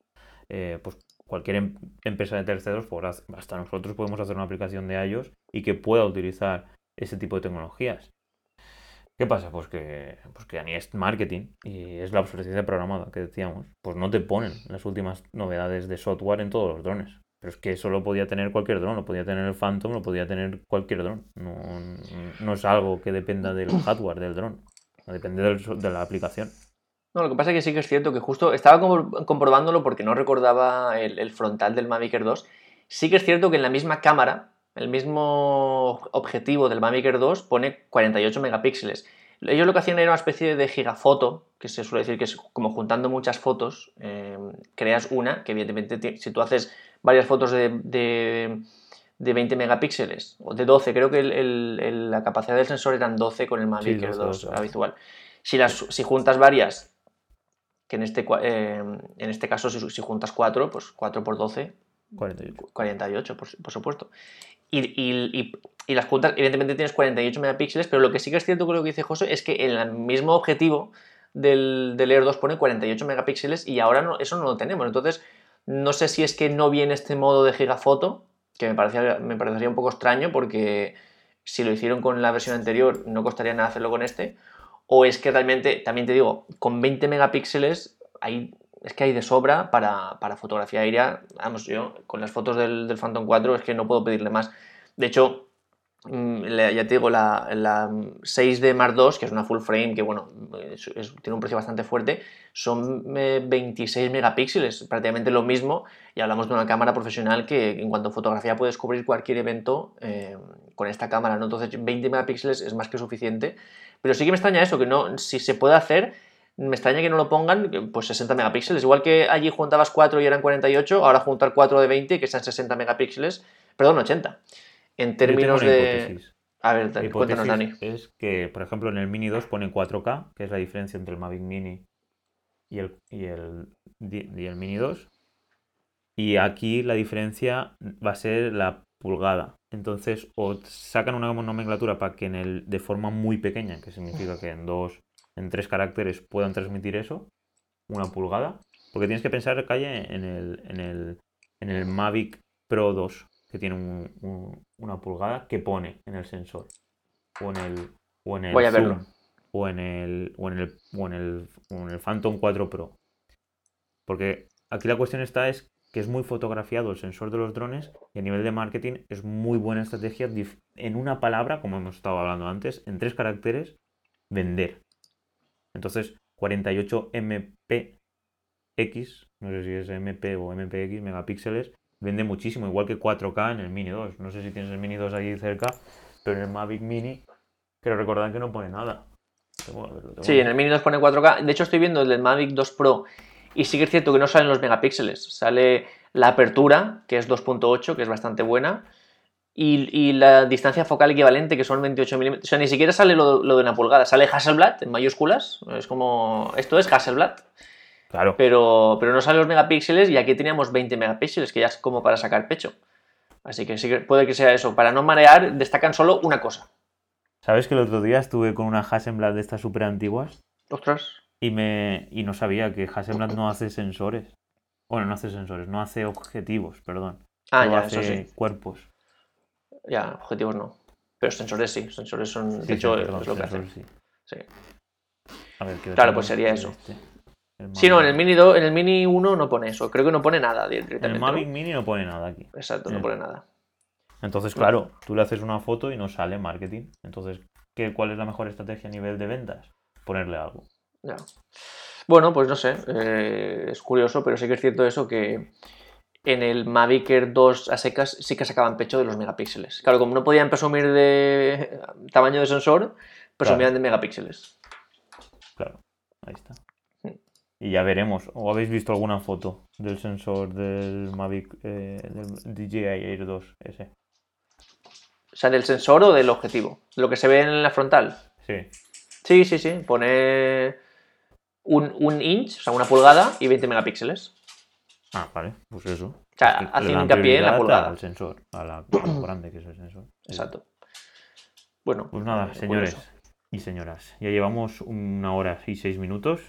eh, pues cualquier em-, empresa de terceros, pues hasta nosotros podemos hacer una aplicación de iOS y que pueda utilizar ese tipo de tecnologías. ¿Qué pasa? Pues que, pues que es marketing y es la obsolescencia programada que decíamos. Pues no te ponen las últimas novedades de software en todos los drones. Pero es que eso lo podía tener cualquier dron, lo podía tener el Phantom, lo podía tener cualquier dron. No, es algo que dependa del hardware del dron, depende de la aplicación. No, lo que pasa es que sí que es cierto que justo estaba comprobándolo porque no recordaba el, frontal del Mavic Air 2. Sí que es cierto que en la misma cámara, el mismo objetivo del Mavic Air 2 pone 48 megapíxeles. Ellos lo que hacían era una especie de gigafoto, que se suele decir que es como juntando muchas fotos, eh, creas una, que evidentemente si tú haces varias fotos de, de, 20 megapíxeles, o de 12, creo que la capacidad del sensor eran 12 con el Mavic Air 2 habitual. Si, las, si juntas varias que en este, eh, en este caso, si, juntas 4, pues 4 por 12, 48, 48 por, supuesto. Y, las juntas, evidentemente tienes 48 megapíxeles, pero lo que sí que es cierto con lo que dice José es que en el mismo objetivo del, del Air 2 pone 48 megapíxeles y ahora no, eso no lo tenemos. Entonces, no sé si es que no viene este modo de gigafoto, que me, parecía, me parecería un poco extraño porque si lo hicieron con la versión anterior no costaría nada hacerlo con este, o es que realmente, también te digo, con 20 megapíxeles hay, es que hay de sobra para, para fotografía aérea. Vamos, yo con las fotos del, del, Phantom 4 es que no puedo pedirle más. De hecho, mm, ya te digo, la, la 6D Mark II, que es una full frame, que bueno, tiene un precio bastante fuerte, son 26 eh, megapíxeles, prácticamente lo mismo, y hablamos de una cámara profesional que en cuanto a fotografía puedes cubrir cualquier evento eh, con esta cámara, ¿no? Entonces 20 megapíxeles es más que suficiente pero sí que me extraña eso, que no, si se puede hacer, me extraña que no lo pongan, pues 60 megapíxeles. Igual que allí juntabas 4 y eran 48, ahora juntar 4 de 20 que sean 60 megapíxeles, perdón, 80. En términos de... A ver, cuéntanos, Dani. Es que, por ejemplo, en el Mini 2 ponen 4K, que es la diferencia entre el Mavic Mini y el, y el, y el Mini 2. Y aquí la diferencia va a ser la pulgada. Entonces, o sacan una nomenclatura para que en el, de forma muy pequeña, que significa que en dos, en tres caracteres puedan transmitir eso, una pulgada. Porque tienes que pensar, Calle, en el, en el, en el Mavic Pro 2, que tiene una pulgada que pone en el sensor. O en el, o en el Voy a verlo. o en el, o en el, o en el, o en el Phantom 4 Pro. Porque aquí la cuestión está es que es muy fotografiado el sensor de los drones y a nivel de marketing es muy buena estrategia en una palabra, como hemos estado hablando antes, en tres caracteres, vender. Entonces, 48 MPX, no sé si es MP o MPX, megapíxeles, vende muchísimo, igual que 4K en el Mini 2. No sé si tienes el Mini 2 ahí cerca, pero en el Mavic Mini, quiero recordar que no pone nada. sí, en el Mini 2 pone 4K. De hecho, estoy viendo el del Mavic 2 Pro y sí que es cierto que no salen los megapíxeles, sale la apertura, que es 2.8, que es bastante buena, y, la distancia focal equivalente, que son 28 milímetros. O sea, ni siquiera sale lo, de una pulgada, sale Hasselblad en mayúsculas. Es como. Esto es Hasselblad. Claro. Pero, pero no salen los megapíxeles y aquí teníamos 20 megapíxeles, que ya es como para sacar pecho. Así que sí puede que sea eso. Para no marear, destacan solo una cosa. ¿Sabes que el otro día estuve con una Hasselblad de estas súper antiguas? Ostras. Y, me, y no sabía que Hasselblad no hace sensores. Bueno, no hace sensores, no hace objetivos, perdón. Ah, ya, hace eso sí. cuerpos. Ya, objetivos no. Pero sensores sí, sensores son. de hecho, es lo que hacen. Sí. A ver, claro, pues sería eso. Este, sí, no, en el Mini 2, en el Mini 1 no pone eso. Creo que no pone nada directamente. En el Mavic Mini no pone nada aquí. Exacto, no pone nada. Entonces, claro, tú le haces una foto y no sale marketing. Entonces, ¿qué, ¿cuál es la mejor estrategia a nivel de ventas? Ponerle algo. Ya. Bueno, pues no sé. Eh, es curioso, pero sí que es cierto eso que en el Mavic Air 2 a secas sí que sacaban pecho de los megapíxeles. Claro, como no podían presumir de tamaño de sensor, presumían de megapíxeles. Claro, ahí está. Y ya veremos. ¿O habéis visto alguna foto del sensor del Mavic eh, del DJI Air 2 ese? O sea, ¿del sensor o del objetivo? ¿Lo que se ve en la frontal? Sí. Sí, sí, sí. Pone un, un inch, o sea, una pulgada y 20 megapíxeles. Ah, vale, pues eso. O sea, hace hincapié en la pulgada. Al sensor, a la, *clears throat* grande que es el sensor. Exacto. Bueno. Pues nada, eh, señores y señoras. Ya llevamos una hora y seis minutos.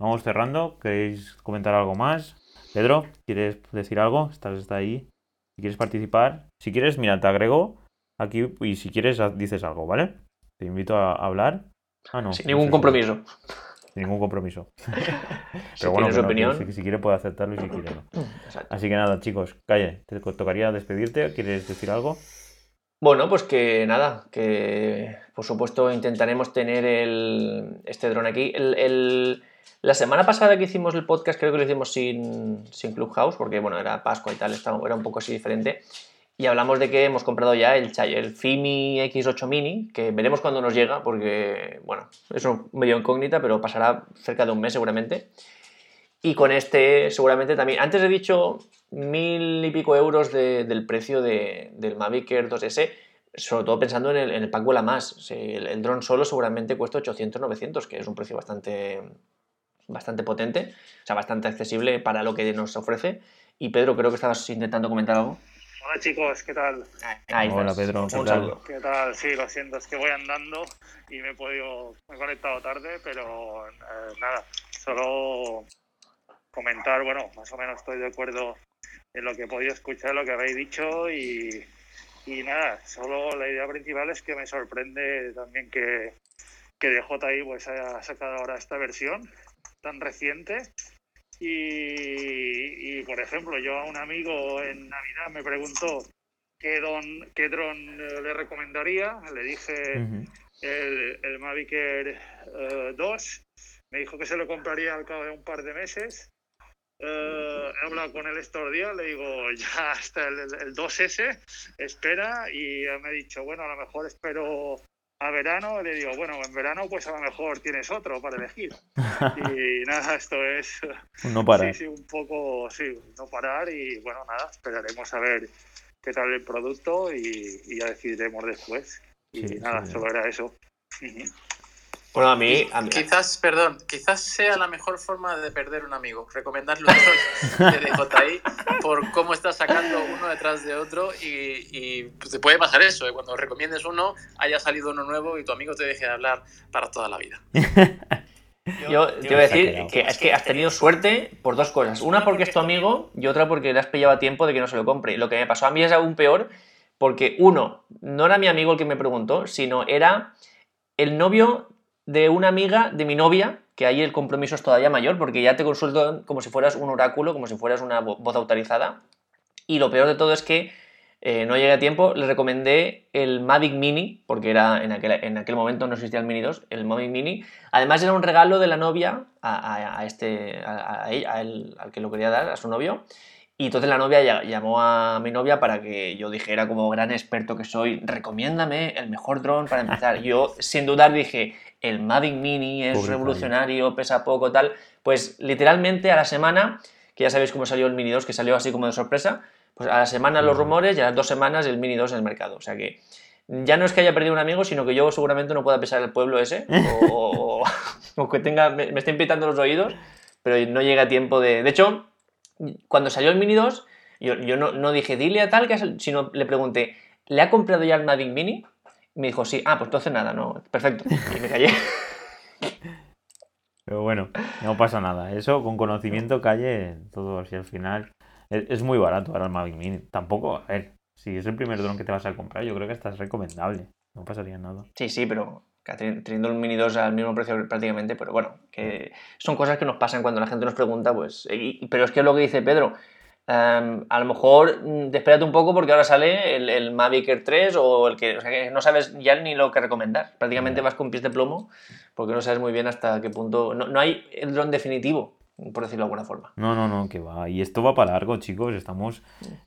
Vamos cerrando. ¿Queréis comentar algo más? Pedro, ¿quieres decir algo? Estás está ahí. Si quieres participar. Si quieres, mira, te agrego aquí y si quieres dices algo, ¿vale? Te invito a hablar. Ah, no. Sin ningún compromiso ningún compromiso. *laughs* Pero bueno, si, quiere puede aceptarlo y si quiere no. Así que nada, chicos, calle, te tocaría despedirte. ¿Quieres decir algo? Bueno, pues que nada, que por supuesto intentaremos tener el, este dron aquí. El, la semana pasada que hicimos el podcast creo que lo hicimos sin, sin Clubhouse, porque bueno, era Pascua y tal, era un poco así diferente y hablamos de que hemos comprado ya el, el Fimi X8 Mini, que veremos cuándo nos llega, porque, bueno, es un medio incógnita, pero pasará cerca de un mes seguramente. Y con este seguramente también, antes he dicho mil y pico euros del precio del Mavic Air 2S, sobre todo pensando en el, en el pack más. el, el dron solo seguramente cuesta 800-900, que es un precio bastante, bastante potente, o sea, bastante accesible para lo que nos ofrece. Y Pedro, creo que estabas intentando comentar algo. Hola chicos, ¿qué tal? Hola Pedro, ¿qué tal? ¿qué tal? Sí, lo siento, es que voy andando y me he podido, me he conectado tarde, pero eh, nada, solo comentar, bueno, más o menos estoy de acuerdo en lo que he podido escuchar, lo que habéis dicho y, y nada, solo la idea principal es que me sorprende también que, que DJI pues haya sacado ahora esta versión tan reciente y, por ejemplo, yo a un amigo en Navidad me preguntó qué, don, qué dron eh, le recomendaría. Le dije el, el, Mavic Air 2. Eh, me dijo que se lo compraría al cabo de un par de meses. Eh, he hablado con él estos días, le digo, *laughs* ya está el, el 2S, espera, y me ha dicho, bueno, a lo mejor espero a verano le digo, bueno, en verano pues a lo mejor tienes otro para elegir. *laughs* Y nada, esto es... No parar. Sí, sí, un poco, sí, no parar y bueno, nada, esperaremos a ver qué tal el producto y, ya decidiremos después. Y nada, solo era eso. Bueno, a mí, Quizás, perdón, quizás sea la mejor forma de perder un amigo. Recomendarlo de DJI por cómo estás sacando uno detrás de otro y, y pues, te puede pasar eso, ¿eh? cuando recomiendes uno, haya salido uno nuevo y tu amigo te deje de hablar para toda la vida. *laughs* Yo te voy a decir que es que has tenido suerte por dos cosas. Una porque es tu amigo y otra porque le has pillado a tiempo de que no se lo compre. Lo que me pasó a mí es aún peor porque, uno, no era mi amigo el que me preguntó, sino era el novio de una amiga de mi novia, que ahí el compromiso es todavía mayor, porque ya te consulto como si fueras un oráculo, como si fueras una voz autorizada. Y lo peor de todo es que eh, no llegué a tiempo, le recomendé el Mavic Mini, porque era en aquel, en aquel momento no existía el Mini 2, el Mavic Mini. Además era un regalo de la novia a, este, a, al que lo quería dar, a su novio. Y entonces la novia llamó a mi novia para que yo dijera, como gran experto que soy, recomiéndame el mejor dron para empezar. *laughs* Yo, sin dudar, dije, el Mavic Mini es revolucionario, pesa poco, tal. Pues literalmente a la semana que ya sabéis cómo salió el Mini 2, que salió así como de sorpresa, pues a la semana los rumores y a las dos semanas el Mini 2 en el mercado. O sea que ya no es que haya perdido un amigo, sino que yo seguramente no pueda pesar el pueblo ese, o, *laughs* que tenga, me, me estén pitando los oídos, pero no llega tiempo de... De hecho, cuando salió el Mini 2, yo, no, no, dije, dile a tal, que sino le pregunté, ¿le ha comprado ya el Mavic Mini? Y me dijo, sí, ah, pues entonces nada, no, perfecto. Y me callé. *laughs* Pero bueno, no pasa nada. Eso con conocimiento calle todo así al final. Es, muy barato ahora el Mavic Mini. Tampoco, a ver, si es el primer dron que te vas a comprar, yo creo que esta es recomendable. No pasaría nada. Sí, sí, pero teniendo el Mini 2 al mismo precio prácticamente, pero bueno, que son cosas que nos pasan cuando la gente nos pregunta, pues, pero es que es lo que dice Pedro, em, a lo mejor mm, espérate un poco porque ahora sale el, Mavic Air 3 o el que, o sea, que no sabes ya ni lo que recomendar. Prácticamente vas con pies de plomo porque no sabes muy bien hasta qué punto. No, no hay el dron definitivo por decirlo de alguna forma. No, no, no, que va. Y esto va para largo, chicos. Estamos.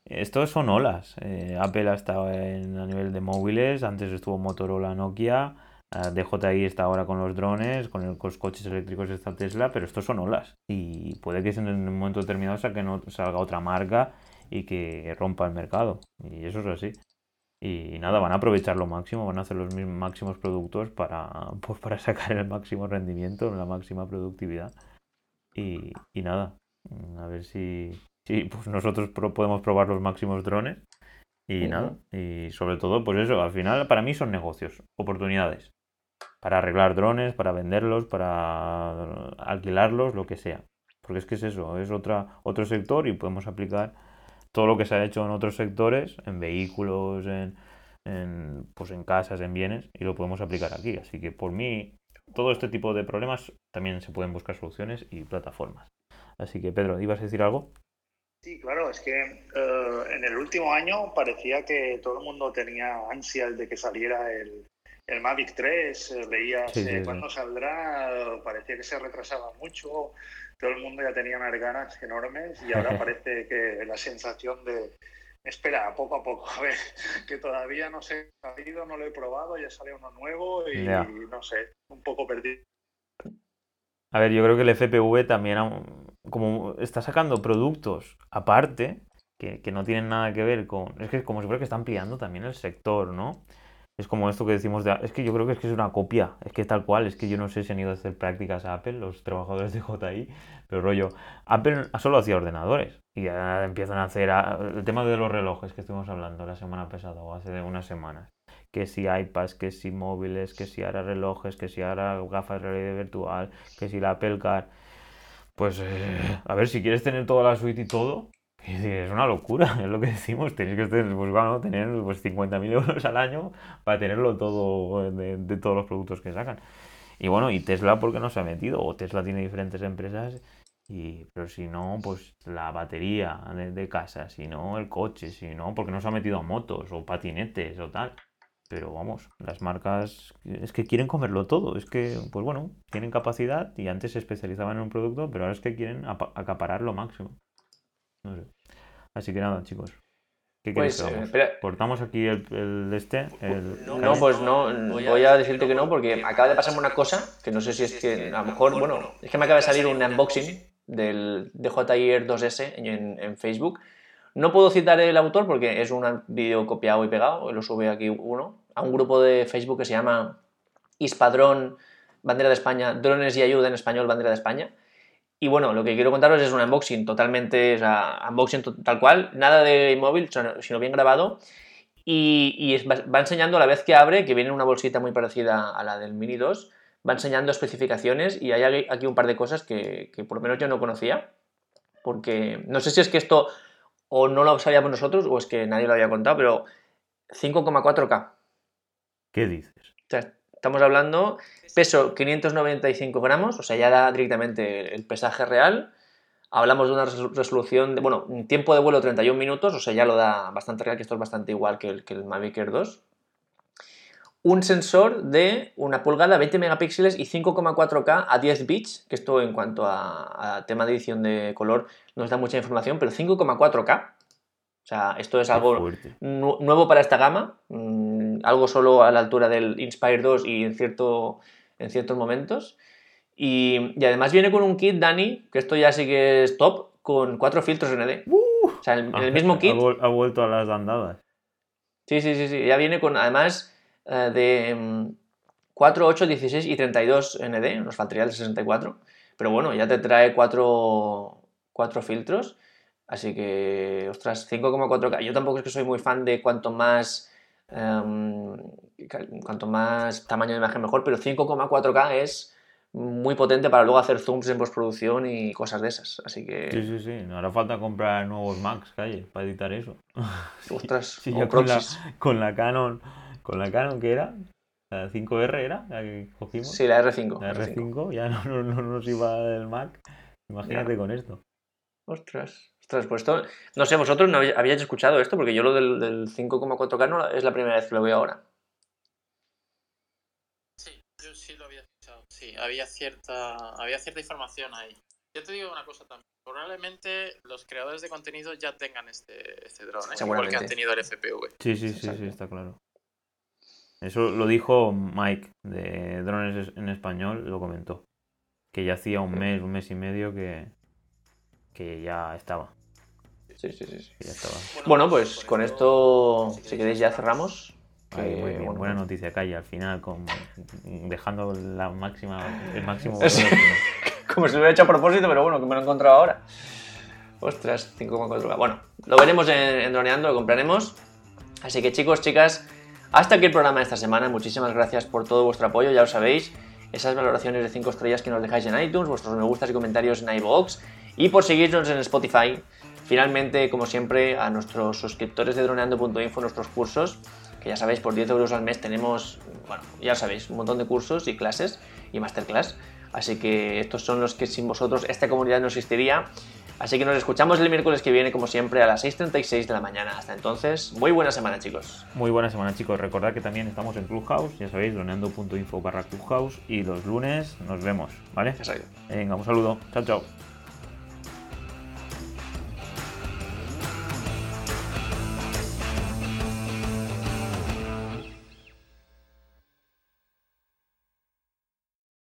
Esto son olas. Eh, Apple ha estado en, a nivel de móviles. Antes estuvo Motorola, Nokia. Ah, DJI está ahora con los drones, con, los coches eléctricos está Tesla, pero estos son olas. Y puede que en un momento determinado que no salga otra marca y que rompa el mercado. Y eso es así. Y nada, van a aprovechar lo máximo, van a hacer los mismos máximos productos para, *laughs* pues para sacar el máximo rendimiento, la máxima productividad. Y, nada, a ver si, si pues nosotros podemos probar los máximos drones. Y nada, y sobre todo, pues eso, al final para mí son negocios, oportunidades para arreglar drones, para venderlos, para alquilarlos, lo que sea. Porque es que es eso, es otra, otro sector y podemos aplicar todo lo que se ha hecho en otros sectores, en vehículos, en, pues en casas, en bienes, y lo podemos aplicar aquí. Así que por mí, todo este tipo de problemas también se pueden buscar soluciones y plataformas. Así que Pedro, ¿ibas a decir algo? Sí, claro, es que eh, en el último año parecía que todo el mundo tenía ansias de que saliera el, el Mavic 3, eh, veías eh, cuándo saldrá, parecía que se retrasaba mucho, todo el mundo ya tenía unas ganas enormes y ahora *laughs* parece que la sensación de, espera, poco a poco, *laughs* a ver, que todavía no se ha salido, no lo he probado, ya sale uno nuevo y, no sé, un poco perdido. A ver, yo creo que el FPV también, como está sacando productos aparte, que, que no tienen nada que ver con... Es que como si fuera que está ampliando también el sector, ¿no? Es como esto que decimos de... Es que yo creo que es que es una copia. Es que tal cual. Es que yo no sé si han ido a hacer prácticas a Apple, los trabajadores de JI. Pero rollo, Apple solo hacía ordenadores. Y ya empiezan a hacer... El tema de los relojes que estuvimos hablando la semana pasada o hace unas semanas. Que si iPads, que si móviles, que si ahora relojes, que si ahora gafas de realidad virtual, que si la Apple Car. Pues eh, a ver, si quieres tener toda la suite y todo, es una locura, *laughs* es lo que decimos, tenéis que tener, pues, bueno, tener pues, 50.000 euros al año para tenerlo todo de, todos los productos que sacan. Y bueno, y Tesla porque no se ha metido, o Tesla tiene diferentes empresas, y, pero si no, pues la batería de, casa, si no el coche, si no, porque no se ha metido a motos o patinetes o tal. Pero vamos, las marcas es que quieren comerlo todo, es que, pues bueno, tienen capacidad y antes se especializaban en un producto, pero ahora es que quieren acaparar lo máximo. No sé. Así que nada, chicos. ¿Qué pues, que ¿Cortamos aquí el, este? no, pues no, voy a decirte que no, porque acaba de pasarme una cosa, que no sé si es que a lo mejor, bueno, es que me acaba de salir un unboxing del DJI Air 2S en, en Facebook. No puedo citar el autor porque es un vídeo copiado y pegado, lo sube aquí uno, a un grupo de Facebook que se llama Ispadrón, Bandera de España, Drones y Ayuda en Español, Bandera de España. Y bueno, lo que quiero contaros es un unboxing totalmente, o sea, unboxing tal cual, nada de móvil, sino bien grabado. Y, va enseñando a la vez que abre, que viene una bolsita muy parecida a la del Mini 2, va enseñando especificaciones y hay aquí un par de cosas que, por lo menos yo no conocía. Porque no sé si es que esto o no lo sabíamos nosotros o es que nadie lo había contado, pero 5,4K. ¿Qué dices? O sea, estamos hablando Peso 595 gramos, o sea, ya da directamente el pesaje real. Hablamos de una resolución, de, bueno, tiempo de vuelo 31 minutos, o sea, ya lo da bastante real, que esto es bastante igual que el, que Mavic Air 2. Un sensor de una pulgada, 20 megapíxeles y 5,4K a 10 bits, que esto en cuanto a, tema de edición de color nos da mucha información, pero 5,4K. O sea, esto es algo nuevo para esta gama, mm, algo solo a la altura del Inspire 2 y en cierto en ciertos momentos. Y, además viene con un kit, Dani, que esto ya sí que es top, con cuatro filtros ND. o sea, en, el mismo *laughs* kit. Ha, vuelto a las andadas. Sí, sí, sí, sí. Ya viene con, además, eh, de 4, 8, 16 y 32 ND. Nos faltaría el 64. Pero bueno, ya te trae cuatro, cuatro filtros. Así que, ostras, 5,4K. Yo tampoco es que soy muy fan de cuanto más. Em, cuanto más tamaño de imagen mejor, pero 5,4K es muy potente para luego hacer zooms en postproducción y cosas de esas. Así que. Sí, sí, sí. No hará falta comprar nuevos Macs, calle, para editar eso. *laughs* Ostras, sí, con, la, con la Canon. ¿Con la Canon qué era? ¿La 5R era? ¿La que cogimos? Sí, la R5. La R5, ya no, no, no, nos iba el Mac. Imagínate con esto. Ostras. Pues esto. No sé, vosotros no habíais escuchado esto, porque yo lo del, del 5,4K no es la primera vez que lo veo ahora. sí, había cierta, había cierta información ahí. Yo te digo una cosa también. Probablemente los creadores de contenido ya tengan este, este drone, ¿eh? igual que han tenido el FPV. Sí, sí, sí, sí, está claro. Eso lo dijo Mike de Drones en Español, lo comentó. Que ya hacía un mes, un mes y medio que, que ya estaba. Sí, sí, sí. sí. Ya estaba. Bueno, pues con esto, si queréis, ya cerramos muy bien, buena noticia, Calle, al final, con, dejando la máxima, el máximo. *laughs* Como si lo hubiera hecho a propósito, pero bueno, que me lo he encontrado ahora. Ostras, 5,4K. Bueno, lo veremos en, Droneando, lo compraremos. Así que chicos, chicas, hasta aquí el programa de esta semana. Muchísimas gracias por todo vuestro apoyo, ya lo sabéis. Esas valoraciones de 5 estrellas que nos dejáis en iTunes, vuestros me gustas y comentarios en iVoox y por seguirnos en Spotify. Finalmente, como siempre, a nuestros suscriptores de droneando.info, nuestros cursos que ya sabéis, por 10 euros al mes tenemos, bueno, ya sabéis, un montón de cursos y clases y masterclass. Así que estos son los que sin vosotros esta comunidad no existiría. Así que nos escuchamos el miércoles que viene, como siempre, a las 6.36 de la mañana. Hasta entonces, muy buena semana, chicos. Muy buena semana, chicos. Recordad que también estamos en Clubhouse, ya sabéis, droneando.info barra Clubhouse. Y los lunes nos vemos, ¿vale? Exacto. Venga, un saludo. Chao, chao.